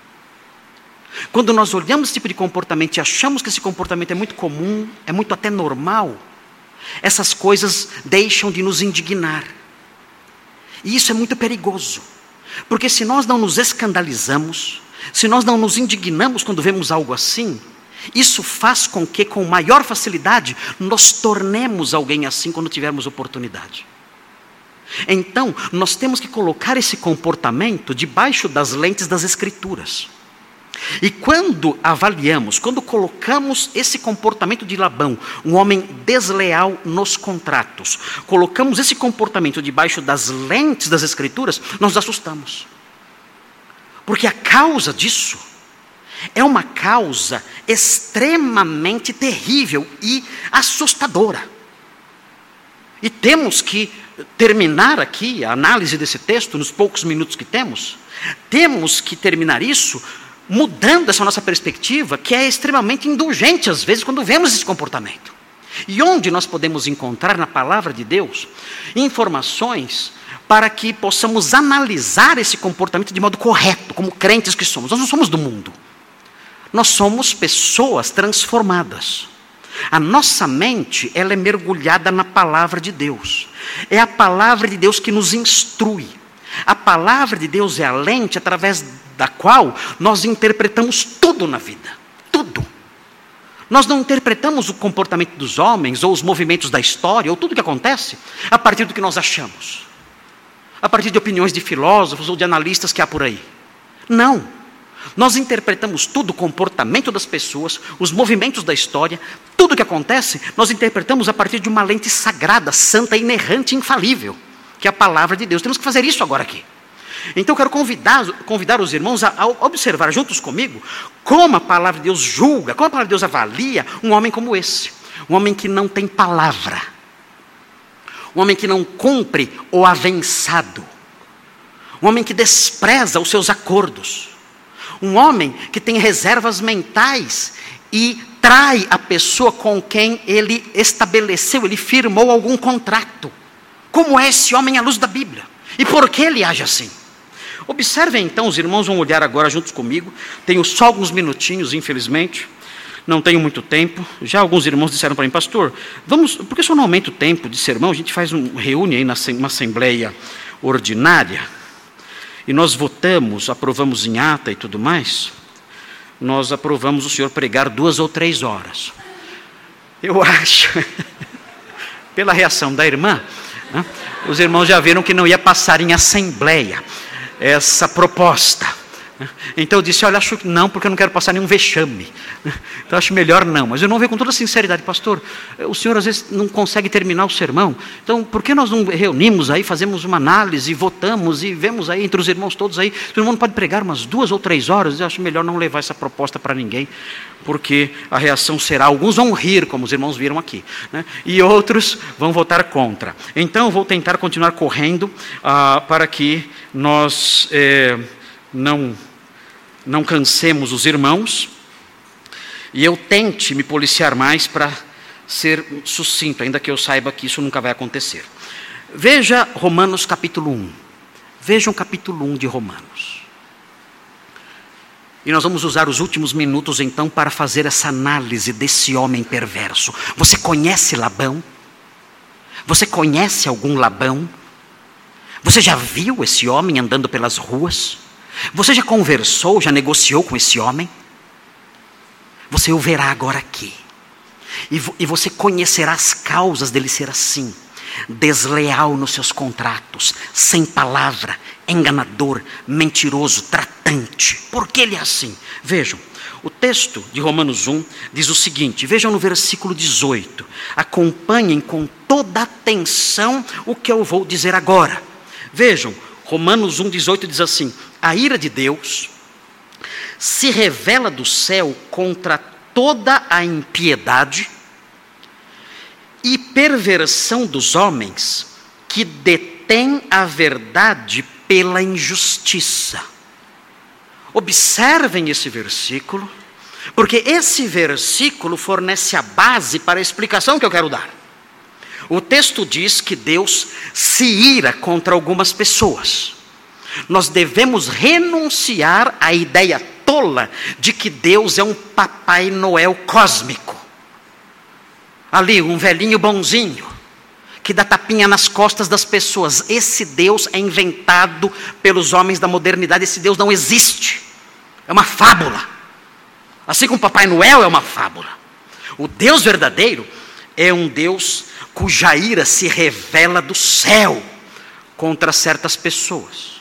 Quando nós olhamos esse tipo de comportamento e achamos que esse comportamento é muito comum, é muito até normal, essas coisas deixam de nos indignar. E isso é muito perigoso, porque se nós não nos escandalizamos, se nós não nos indignamos quando vemos algo assim, isso faz com que, com maior facilidade, nos tornemos alguém assim quando tivermos oportunidade. Então, nós temos que colocar esse comportamento debaixo das lentes das Escrituras. E quando avaliamos, quando colocamos esse comportamento de Labão, um homem desleal nos contratos, colocamos esse comportamento debaixo das lentes das Escrituras, nós assustamos. Porque a causa disso é uma causa extremamente terrível e assustadora. E temos que terminar aqui a análise desse texto, nos poucos minutos que temos, temos que terminar isso mudando essa nossa perspectiva, que é extremamente indulgente às vezes quando vemos esse comportamento. E onde nós podemos encontrar na palavra de Deus informações para que possamos analisar esse comportamento de modo correto, como crentes que somos. Nós não somos do mundo. Nós somos pessoas transformadas. A nossa mente, ela é mergulhada na palavra de Deus. É a palavra de Deus que nos instrui. A palavra de Deus é a lente através da qual nós interpretamos tudo na vida. Tudo. Nós não interpretamos o comportamento dos homens, ou os movimentos da história, ou tudo o que acontece, a partir do que nós achamos a partir de opiniões de filósofos ou de analistas que há por aí. Não. Nós interpretamos tudo, o comportamento das pessoas, os movimentos da história, tudo o que acontece, nós interpretamos a partir de uma lente sagrada, santa, inerrante, infalível, que é a palavra de Deus. Temos que fazer isso agora aqui. Então eu quero convidar, convidar os irmãos a, a, observar juntos comigo como a palavra de Deus julga, como a palavra de Deus avalia um homem como esse. Um homem que não tem palavra um homem que não cumpre o avançado, um homem que despreza os seus acordos, Um homem que tem reservas mentais e trai a pessoa com quem ele estabeleceu, ele firmou algum contrato. Como é esse homem à luz da Bíblia? E por que ele age assim? Observem então, os irmãos vão olhar agora juntos comigo. Tenho só alguns minutinhos, infelizmente. Não tenho muito tempo. Já alguns irmãos disseram para mim, pastor, vamos, por que o senhor não aumenta o tempo de sermão? A gente faz um reúne aí na uma assembleia ordinária e nós votamos, aprovamos em ata e tudo mais. Nós aprovamos o senhor pregar duas ou três horas. Eu acho, pela reação da irmã, né, os irmãos já viram que não ia passar em assembleia essa proposta. Então eu disse: Olha, acho que não, porque eu não quero passar nenhum vexame. Então acho melhor não. Mas eu não vejo com toda sinceridade, pastor. O senhor às vezes não consegue terminar o sermão. Então por que nós não reunimos aí, fazemos uma análise, votamos e vemos aí entre os irmãos todos aí? O irmão pode pregar umas duas ou três horas. Eu acho melhor não levar essa proposta para ninguém, porque a reação será: alguns vão rir, como os irmãos viram aqui, né? e outros vão votar contra. Então eu vou tentar continuar correndo ah, para que nós. Eh, não, não cansemos os irmãos, e eu tente me policiar mais para ser sucinto, ainda que eu saiba que isso nunca vai acontecer. Veja Romanos capítulo 1. Vejam o capítulo 1 de Romanos. E nós vamos usar os últimos minutos então para fazer essa análise desse homem perverso. Você conhece Labão? Você conhece algum Labão? Você já viu esse homem andando pelas ruas? Você já conversou, já negociou com esse homem? Você o verá agora aqui. E, e você conhecerá as causas dele ser assim. Desleal nos seus contratos, sem palavra, enganador, mentiroso, tratante. Por que ele é assim? Vejam, o texto de Romanos 1 diz o seguinte: vejam no versículo 18. Acompanhem com toda atenção o que eu vou dizer agora. Vejam, Romanos 1,18 diz assim: a ira de Deus se revela do céu contra toda a impiedade e perversão dos homens que detêm a verdade pela injustiça. Observem esse versículo, porque esse versículo fornece a base para a explicação que eu quero dar. O texto diz que Deus se ira contra algumas pessoas nós devemos renunciar à ideia tola de que Deus é um Papai Noel cósmico. Ali, um velhinho bonzinho, que dá tapinha nas costas das pessoas. Esse Deus é inventado pelos homens da modernidade, esse Deus não existe. É uma fábula. Assim como Papai Noel é uma fábula. O Deus verdadeiro é um Deus cuja ira se revela do céu contra certas pessoas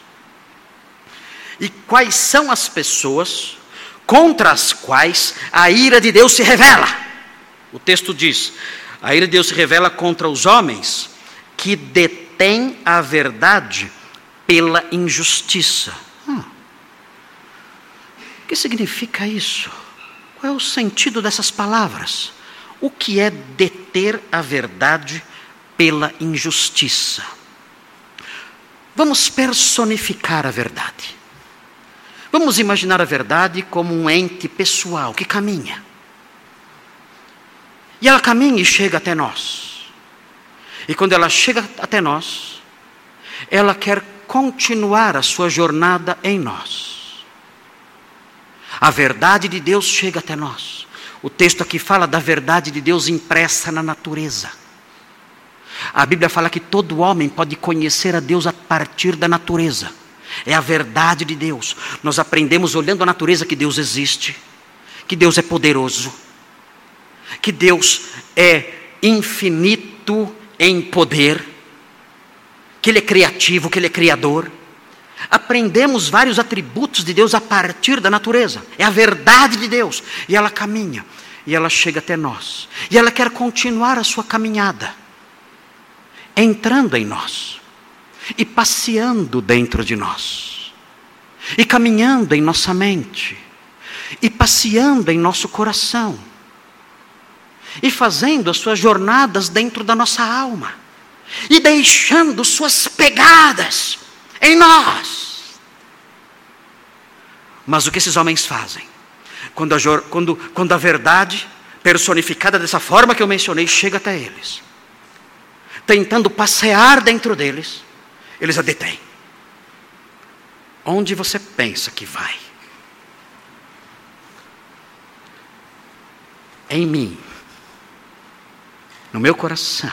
e quais são as pessoas contra as quais a ira de Deus se revela. O texto diz: a ira de Deus se revela contra os homens que detêm a verdade pela injustiça. Hum. O que significa isso? Qual é o sentido dessas palavras? O que é deter a verdade pela injustiça? Vamos personificar a verdade. Vamos imaginar a verdade como um ente pessoal que caminha. E ela caminha e chega até nós. E quando ela chega até nós, ela quer continuar a sua jornada em nós. A verdade de Deus chega até nós. O texto aqui fala da verdade de Deus impressa na natureza. A Bíblia fala que todo homem pode conhecer a Deus a partir da natureza é a verdade de Deus. Nós aprendemos olhando a natureza que Deus existe, que Deus é poderoso, que Deus é infinito em poder, que Ele é criativo, que Ele é criador. Aprendemos vários atributos de Deus a partir da natureza, é a verdade de Deus, e ela caminha, e ela chega até nós, e ela quer continuar a sua caminhada, entrando em nós. E passeando dentro de nós, e caminhando em nossa mente, e passeando em nosso coração, e fazendo as suas jornadas dentro da nossa alma, e deixando suas pegadas em nós. Mas o que esses homens fazem? Quando a, quando, quando a verdade, personificada dessa forma que eu mencionei, chega até eles, tentando passear dentro deles, eles a detêm. Onde você pensa que vai? Em mim, no meu coração,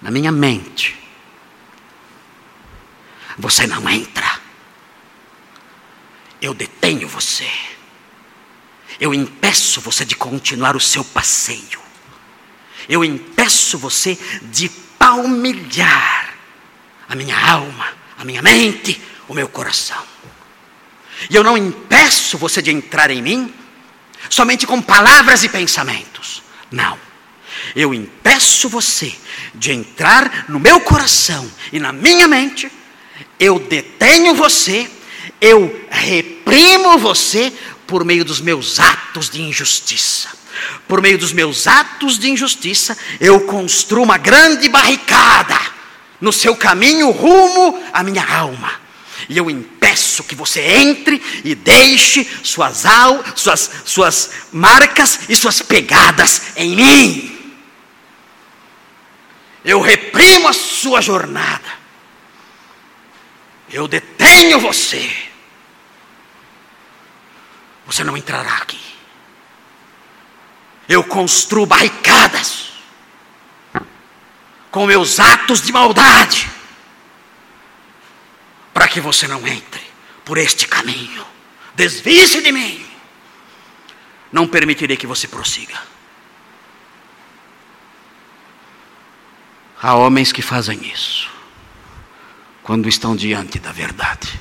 na minha mente, você não entra. Eu detenho você. Eu impeço você de continuar o seu passeio. Eu impeço você de palmilhar a minha alma, a minha mente, o meu coração. E eu não impeço você de entrar em mim somente com palavras e pensamentos. Não. Eu impeço você de entrar no meu coração e na minha mente. Eu detenho você, eu reprimo você por meio dos meus atos de injustiça. Por meio dos meus atos de injustiça, eu construo uma grande barricada no seu caminho rumo à minha alma. E eu impeço que você entre e deixe suas, al, suas, suas marcas e suas pegadas em mim. Eu reprimo a sua jornada. Eu detenho você. Você não entrará aqui. Eu construo barricadas com meus atos de maldade para que você não entre por este caminho. Desvie-se de mim. Não permitirei que você prossiga. Há homens que fazem isso quando estão diante da verdade.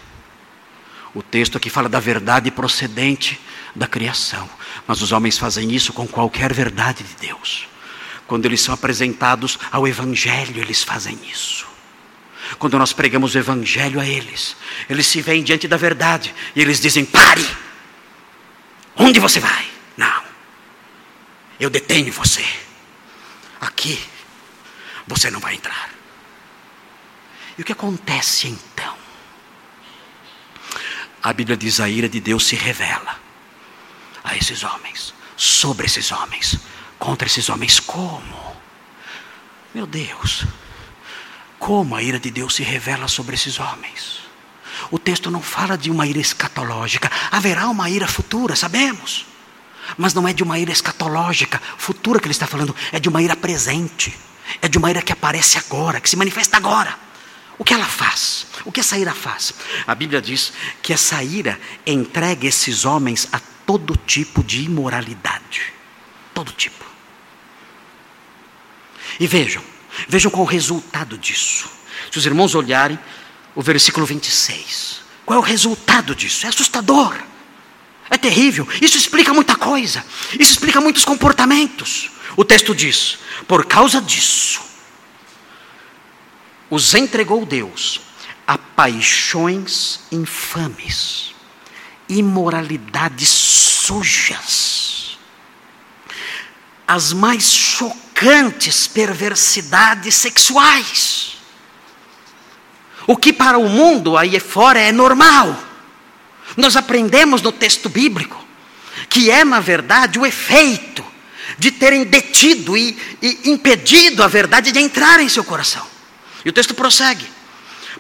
O texto aqui fala da verdade procedente da criação, mas os homens fazem isso com qualquer verdade de Deus. Quando eles são apresentados ao Evangelho, eles fazem isso. Quando nós pregamos o Evangelho a eles, eles se veem diante da verdade e eles dizem: pare! Onde você vai? Não, eu detenho você. Aqui você não vai entrar. E o que acontece então? A Bíblia diz: a ira de Deus se revela a esses homens, sobre esses homens, contra esses homens. Como? Meu Deus, como a ira de Deus se revela sobre esses homens? O texto não fala de uma ira escatológica, haverá uma ira futura, sabemos. Mas não é de uma ira escatológica, futura que ele está falando, é de uma ira presente. É de uma ira que aparece agora, que se manifesta agora. O que ela faz? O que essa ira faz? A Bíblia diz que essa ira entrega esses homens a todo tipo de imoralidade. Todo tipo. E vejam, vejam qual o resultado disso. Se os irmãos olharem o versículo 26, qual é o resultado disso? É assustador. É terrível. Isso explica muita coisa. Isso explica muitos comportamentos. O texto diz: por causa disso, os entregou Deus a paixões infames, imoralidades sujas, as mais chocantes perversidades sexuais. O que para o mundo aí fora é normal. Nós aprendemos no texto bíblico que é, na verdade, o efeito de terem detido e, e impedido a verdade de entrar em seu coração. E o texto prossegue,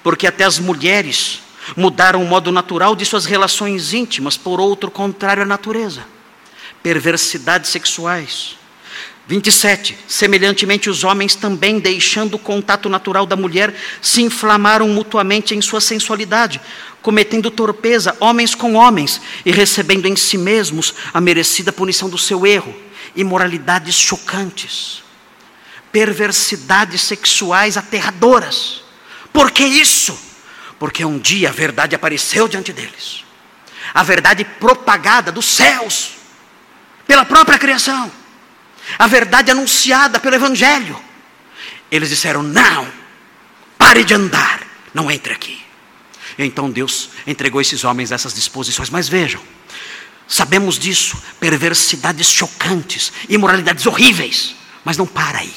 porque até as mulheres mudaram o modo natural de suas relações íntimas por outro contrário à natureza, perversidades sexuais. 27. Semelhantemente, os homens também, deixando o contato natural da mulher, se inflamaram mutuamente em sua sensualidade, cometendo torpeza, homens com homens, e recebendo em si mesmos a merecida punição do seu erro imoralidades chocantes, perversidades sexuais aterradoras. Por que isso? Porque um dia a verdade apareceu diante deles. A verdade propagada dos céus, pela própria criação. A verdade anunciada pelo Evangelho. Eles disseram: não, pare de andar, não entre aqui. Então Deus entregou esses homens a essas disposições. Mas vejam, Sabemos disso, perversidades chocantes, imoralidades horríveis, mas não para aí.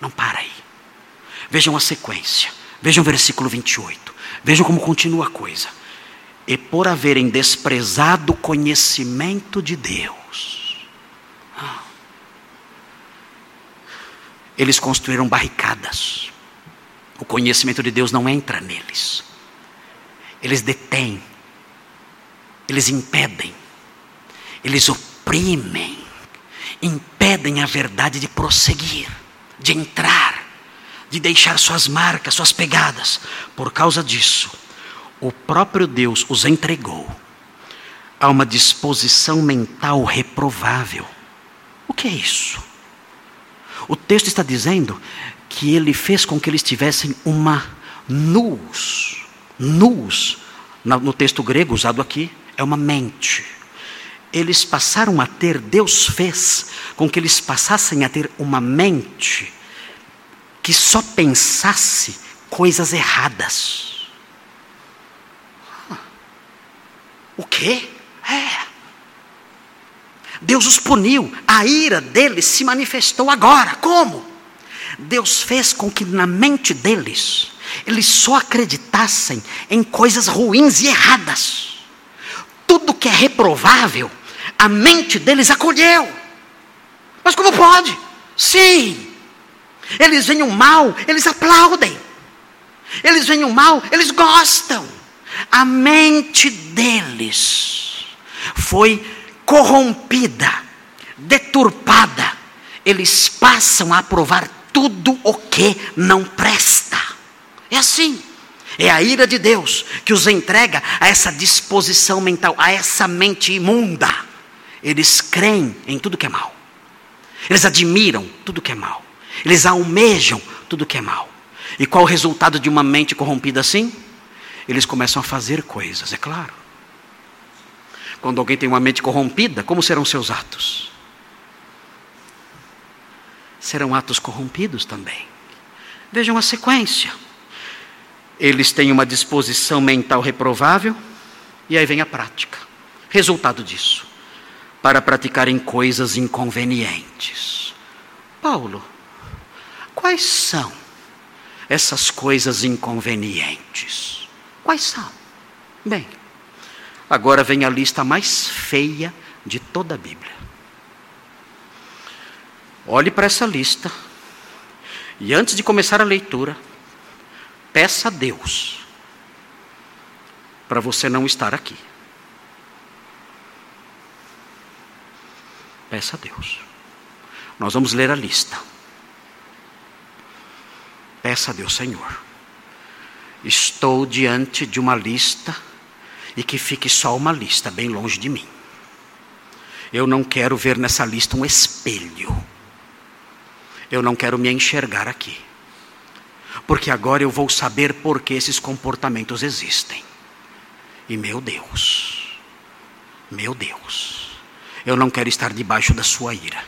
Não para aí. Vejam a sequência. Vejam o versículo 28. Vejam como continua a coisa. e por haverem desprezado o conhecimento de Deus, eles construíram barricadas. O conhecimento de Deus não entra neles. Eles detêm, eles impedem, eles oprimem, impedem a verdade de prosseguir, de entrar, de deixar suas marcas, suas pegadas. Por causa disso, o próprio Deus os entregou a uma disposição mental reprovável. O que é isso? O texto está dizendo que ele fez com que eles tivessem uma nus, nus, no texto grego usado aqui, é uma mente. Eles passaram a ter, Deus fez com que eles passassem a ter uma mente que só pensasse coisas erradas. O quê? É. Deus os puniu, a ira deles se manifestou agora. Como? Deus fez com que na mente deles eles só acreditassem em coisas ruins e erradas. Tudo que é reprovável, a mente deles acolheu. Mas como pode? Sim. Eles veem o mal, eles aplaudem. Eles veem o mal, eles gostam. A mente deles foi corrompida, deturpada. Eles passam a aprovar tudo o que não presta. É assim. É a ira de Deus que os entrega a essa disposição mental, a essa mente imunda. Eles creem em tudo que é mal. Eles admiram tudo que é mal. Eles almejam tudo que é mal. E qual o resultado de uma mente corrompida assim? Eles começam a fazer coisas, é claro. Quando alguém tem uma mente corrompida, como serão seus atos? Serão atos corrompidos também. Vejam a sequência. Eles têm uma disposição mental reprovável, e aí vem a prática. Resultado disso: para praticarem coisas inconvenientes. Paulo, quais são essas coisas inconvenientes? Quais são? Bem, agora vem a lista mais feia de toda a Bíblia. Olhe para essa lista e antes de começar a leitura, Peça a Deus para você não estar aqui. Peça a Deus. Nós vamos ler a lista. Peça a Deus, Senhor. Estou diante de uma lista e que fique só uma lista bem longe de mim. Eu não quero ver nessa lista um espelho. Eu não quero me enxergar aqui porque agora eu vou saber por que esses comportamentos existem. E meu Deus, meu Deus, eu não quero estar debaixo da sua ira.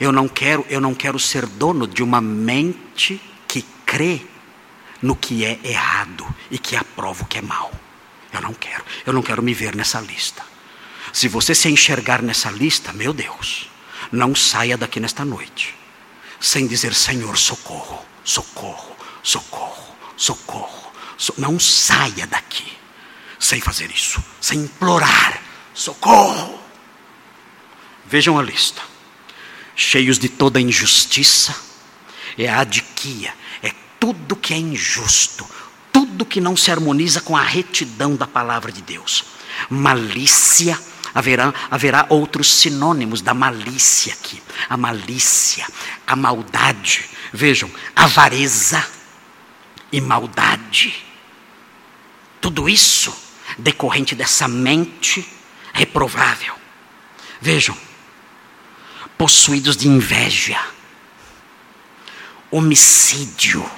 Eu não quero, eu não quero ser dono de uma mente que crê no que é errado e que aprova o que é mal. Eu não quero, eu não quero me ver nessa lista. Se você se enxergar nessa lista, meu Deus, não saia daqui nesta noite sem dizer Senhor, socorro, socorro socorro, socorro. So não saia daqui sem fazer isso, sem implorar socorro. Vejam a lista. Cheios de toda injustiça, é a é tudo que é injusto, tudo que não se harmoniza com a retidão da palavra de Deus. Malícia, haverá, haverá outros sinônimos da malícia aqui. A malícia, a maldade. Vejam, avareza e maldade. Tudo isso decorrente dessa mente reprovável. Vejam, possuídos de inveja, homicídio,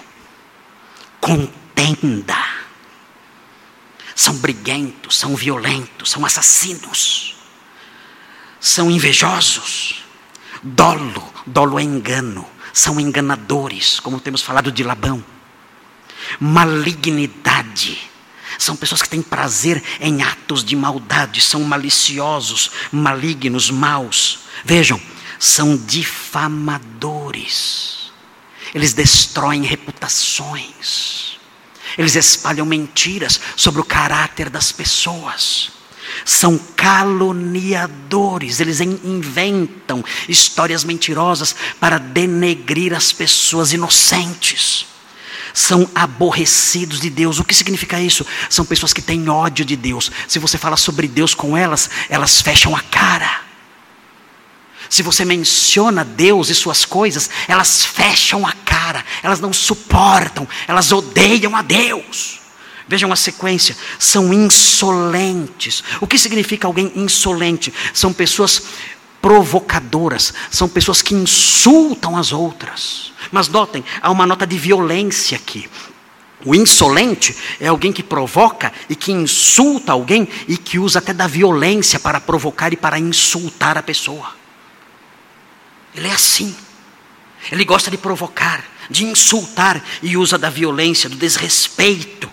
contenda, são briguentos, são violentos, são assassinos, são invejosos, dolo, dolo é engano, são enganadores, como temos falado de Labão malignidade. São pessoas que têm prazer em atos de maldade, são maliciosos, malignos, maus. Vejam, são difamadores. Eles destroem reputações. Eles espalham mentiras sobre o caráter das pessoas. São caluniadores, eles inventam histórias mentirosas para denegrir as pessoas inocentes. São aborrecidos de Deus. O que significa isso? São pessoas que têm ódio de Deus. Se você fala sobre Deus com elas, elas fecham a cara. Se você menciona Deus e suas coisas, elas fecham a cara, elas não suportam, elas odeiam a Deus. Vejam a sequência, são insolentes. O que significa alguém insolente? São pessoas provocadoras, são pessoas que insultam as outras. Mas notem, há uma nota de violência aqui. O insolente é alguém que provoca e que insulta alguém e que usa até da violência para provocar e para insultar a pessoa. Ele é assim. Ele gosta de provocar, de insultar e usa da violência, do desrespeito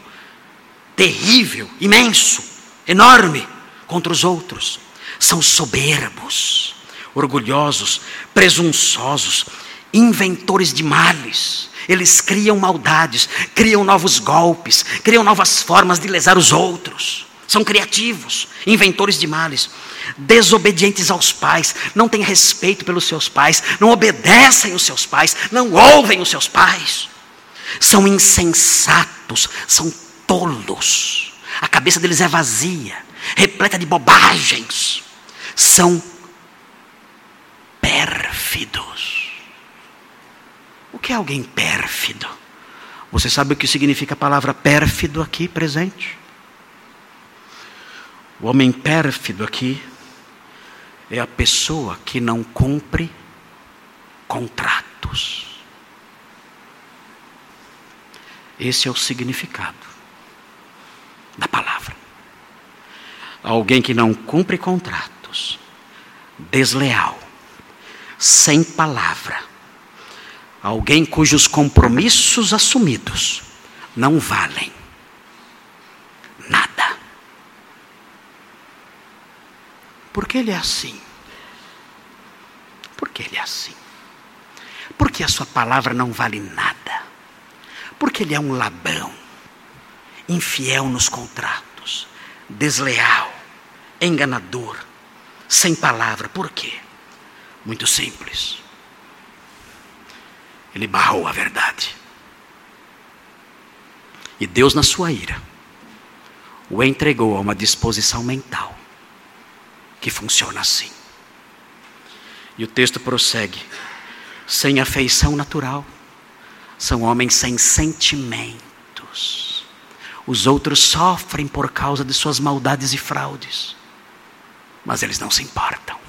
terrível, imenso, enorme contra os outros. São soberbos, orgulhosos, presunçosos, inventores de males. Eles criam maldades, criam novos golpes, criam novas formas de lesar os outros. São criativos, inventores de males, desobedientes aos pais, não têm respeito pelos seus pais, não obedecem os seus pais, não ouvem os seus pais. São insensatos, são tolos. A cabeça deles é vazia, repleta de bobagens. São pérfidos. O que é alguém pérfido? Você sabe o que significa a palavra pérfido aqui presente? O homem pérfido aqui é a pessoa que não cumpre contratos. Esse é o significado da palavra. Alguém que não cumpre contratos, desleal, sem palavra. Alguém cujos compromissos assumidos não valem nada. Por que ele é assim? Por que ele é assim? Porque a sua palavra não vale nada. Porque ele é um labão infiel nos contratos, desleal, enganador, sem palavra. Por quê? Muito simples. Ele barrou a verdade. E Deus, na sua ira, o entregou a uma disposição mental que funciona assim. E o texto prossegue: sem afeição natural, são homens sem sentimentos os outros sofrem por causa de suas maldades e fraudes. Mas eles não se importam.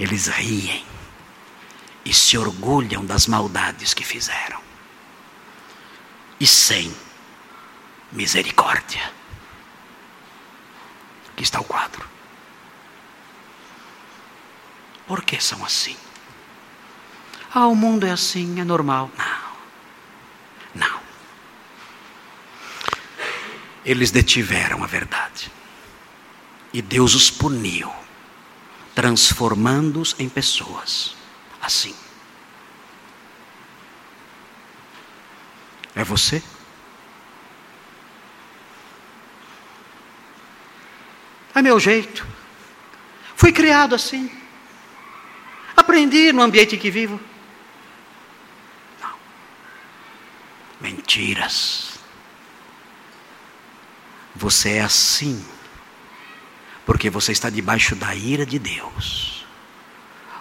Eles riem e se orgulham das maldades que fizeram. E sem misericórdia. Aqui está o quadro. Por que são assim? Ah, o mundo é assim, é normal. Não. Não eles detiveram a verdade. E Deus os puniu, transformando-os em pessoas assim. É você? É meu jeito. Fui criado assim. Aprendi no ambiente em que vivo. Não. Mentiras. Você é assim, porque você está debaixo da ira de Deus.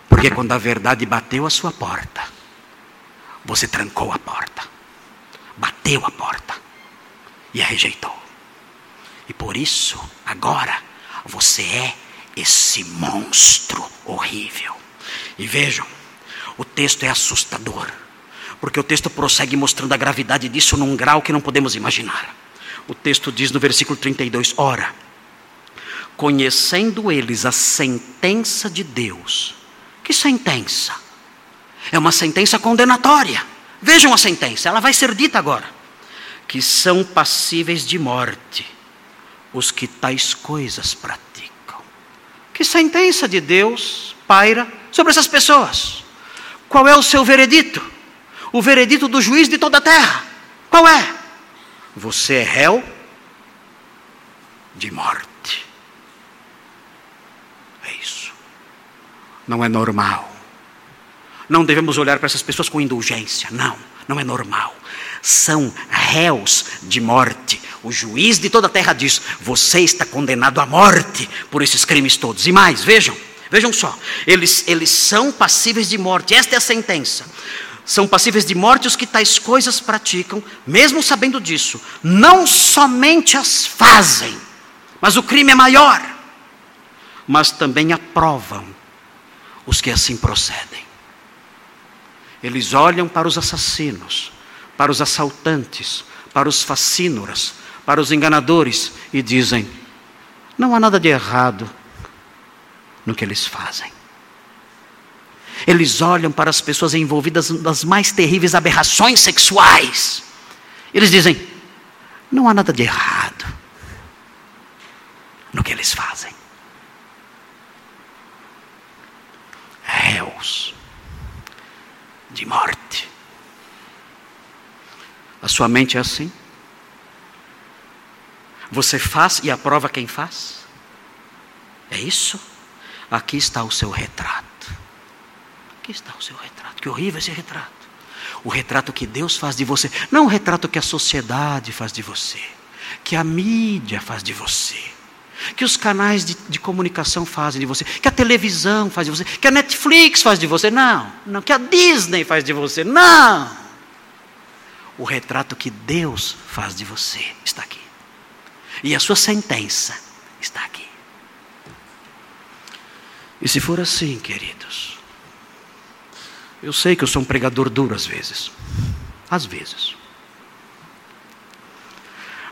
Porque quando a verdade bateu a sua porta, você trancou a porta, bateu a porta e a rejeitou. E por isso, agora, você é esse monstro horrível. E vejam, o texto é assustador, porque o texto prossegue mostrando a gravidade disso num grau que não podemos imaginar. O texto diz no versículo 32: Ora, conhecendo eles a sentença de Deus, que sentença? É uma sentença condenatória. Vejam a sentença, ela vai ser dita agora. Que são passíveis de morte os que tais coisas praticam. Que sentença de Deus paira sobre essas pessoas? Qual é o seu veredito? O veredito do juiz de toda a terra. Qual é? Você é réu de morte. É isso. Não é normal. Não devemos olhar para essas pessoas com indulgência. Não, não é normal. São réus de morte. O juiz de toda a terra diz: Você está condenado à morte por esses crimes todos. E mais, vejam, vejam só. Eles, eles são passíveis de morte. Esta é a sentença. São passíveis de morte os que tais coisas praticam, mesmo sabendo disso. Não somente as fazem, mas o crime é maior. Mas também aprovam os que assim procedem. Eles olham para os assassinos, para os assaltantes, para os facínoras, para os enganadores e dizem: não há nada de errado no que eles fazem. Eles olham para as pessoas envolvidas nas mais terríveis aberrações sexuais. Eles dizem: não há nada de errado no que eles fazem. Réus de morte. A sua mente é assim? Você faz e aprova quem faz? É isso? Aqui está o seu retrato. Aqui está o seu retrato. Que horrível esse retrato. O retrato que Deus faz de você. Não o retrato que a sociedade faz de você. Que a mídia faz de você que os canais de, de, comunicação fazem de você, que a televisão faz de você, que a Netflix faz de você. Não, não, que a Disney faz de você. Não. O retrato que Deus faz de você está aqui. E a sua sentença está aqui. E se for assim, queridos, eu sei que eu sou um pregador duro às vezes. Às vezes.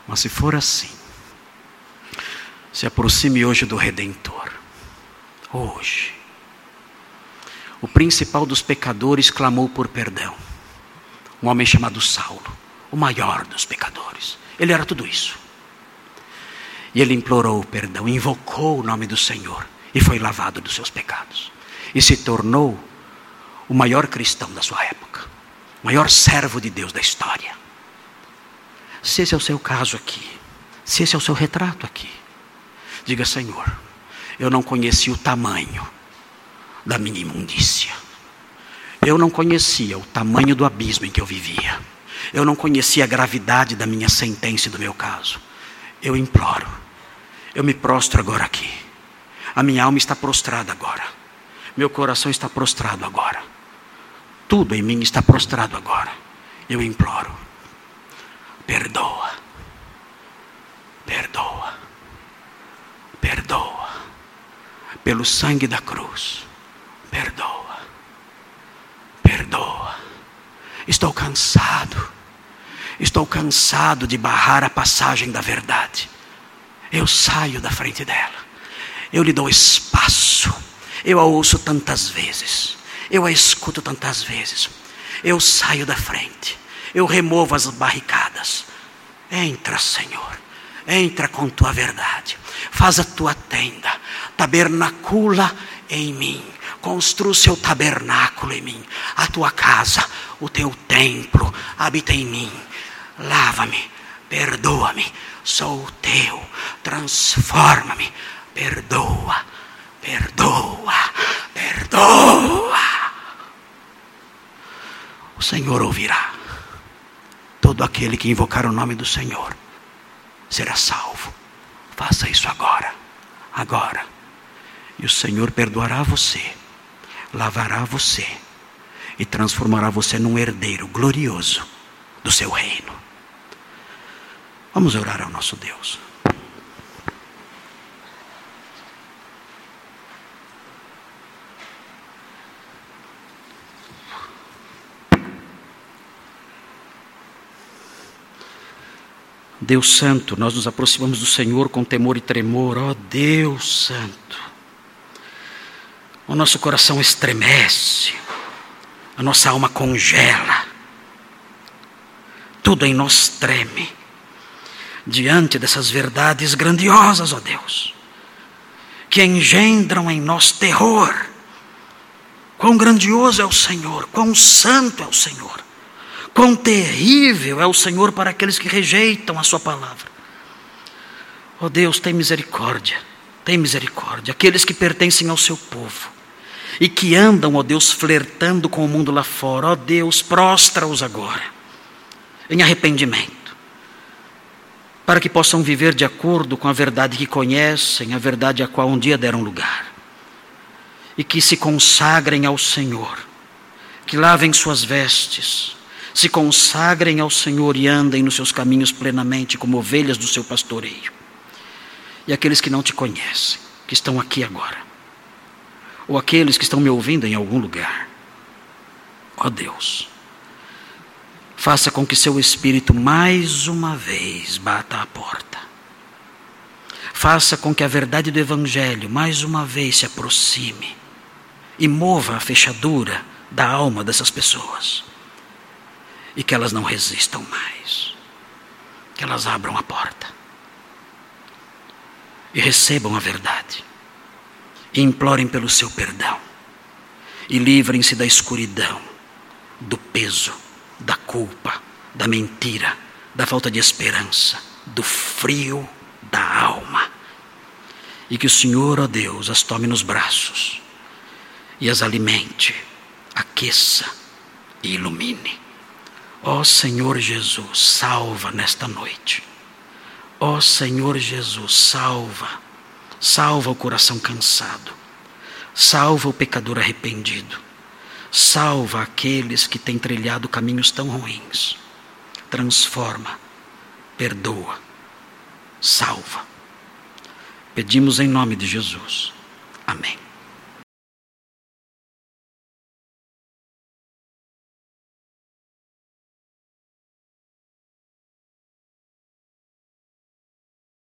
Mas se for assim, se aproxime hoje do Redentor. Hoje. O principal dos pecadores clamou por perdão. Um homem chamado Saulo, o maior dos pecadores. Ele era tudo isso. E ele implorou perdão, invocou o nome do Senhor e foi lavado dos seus pecados. E se tornou o maior cristão da sua época, o maior servo de Deus da história. Se esse é o seu caso aqui, se esse é o seu retrato aqui, Diga, Senhor, eu não conhecia o tamanho da minha imundícia. Eu não conhecia o tamanho do abismo em que eu vivia. Eu não conhecia a gravidade da minha sentença e do meu caso. Eu imploro. Eu me prostro agora aqui. A minha alma está prostrada agora. Meu coração está prostrado agora. Tudo em mim está prostrado agora. Eu imploro. Perdoa. Perdoa perdoa. Pelo sangue da cruz, perdoa. Perdoa. Estou cansado. Estou cansado de barrar a passagem da verdade. Eu saio da frente dela. Eu lhe dou espaço. Eu a ouço tantas vezes. Eu a escuto tantas vezes. Eu saio da frente. Eu removo as barricadas. Entra, Senhor. Entra com tua verdade. Faz a tua tenda, tabernacula em mim, construa o seu tabernáculo em mim, a tua casa, o teu templo, habita em mim, lava-me, perdoa-me, sou teu, transforma-me, perdoa, perdoa, perdoa. O Senhor ouvirá. Todo aquele que invocar o nome do Senhor será salvo. Faça isso agora, agora. E o Senhor perdoará você, lavará você e transformará você num herdeiro glorioso do seu reino. Vamos orar ao nosso Deus. Deus Santo, nós nos aproximamos do Senhor com temor e tremor, ó oh, Deus Santo. O nosso coração estremece, a nossa alma congela, tudo em nós treme, diante dessas verdades grandiosas, ó oh Deus, que engendram em nós terror. Quão grandioso é o Senhor, quão santo é o Senhor, Quão terrível é o Senhor para aqueles que rejeitam a Sua palavra. Oh Deus, tem misericórdia, tem misericórdia. Aqueles que pertencem ao Seu povo e que andam, ó oh Deus, flertando com o mundo lá fora, ó oh Deus, prostra-os agora, em arrependimento, para que possam viver de acordo com a verdade que conhecem, a verdade a qual um dia deram lugar, e que se consagrem ao Senhor, que lavem suas vestes, se consagrem ao Senhor e andem nos seus caminhos plenamente como ovelhas do seu pastoreio. E aqueles que não te conhecem, que estão aqui agora, ou aqueles que estão me ouvindo em algum lugar, ó Deus, faça com que seu Espírito mais uma vez bata a porta. Faça com que a verdade do Evangelho mais uma vez se aproxime e mova a fechadura da alma dessas pessoas e que elas não resistam mais, que elas abram a porta e recebam a verdade, e implorem pelo seu perdão, e livrem-se da escuridão, do peso, da culpa, da mentira, da falta de esperança, do frio da alma. E que o Senhor, ó Deus, as tome nos braços e as alimente, aqueça e ilumine. Ó oh, Senhor Jesus, salva nesta noite. Ó oh, Senhor Jesus, salva. Salva o coração cansado. Salva o pecador arrependido. Salva aqueles que têm trilhado caminhos tão ruins. Transforma, perdoa, salva. Pedimos em nome de Jesus. Amém.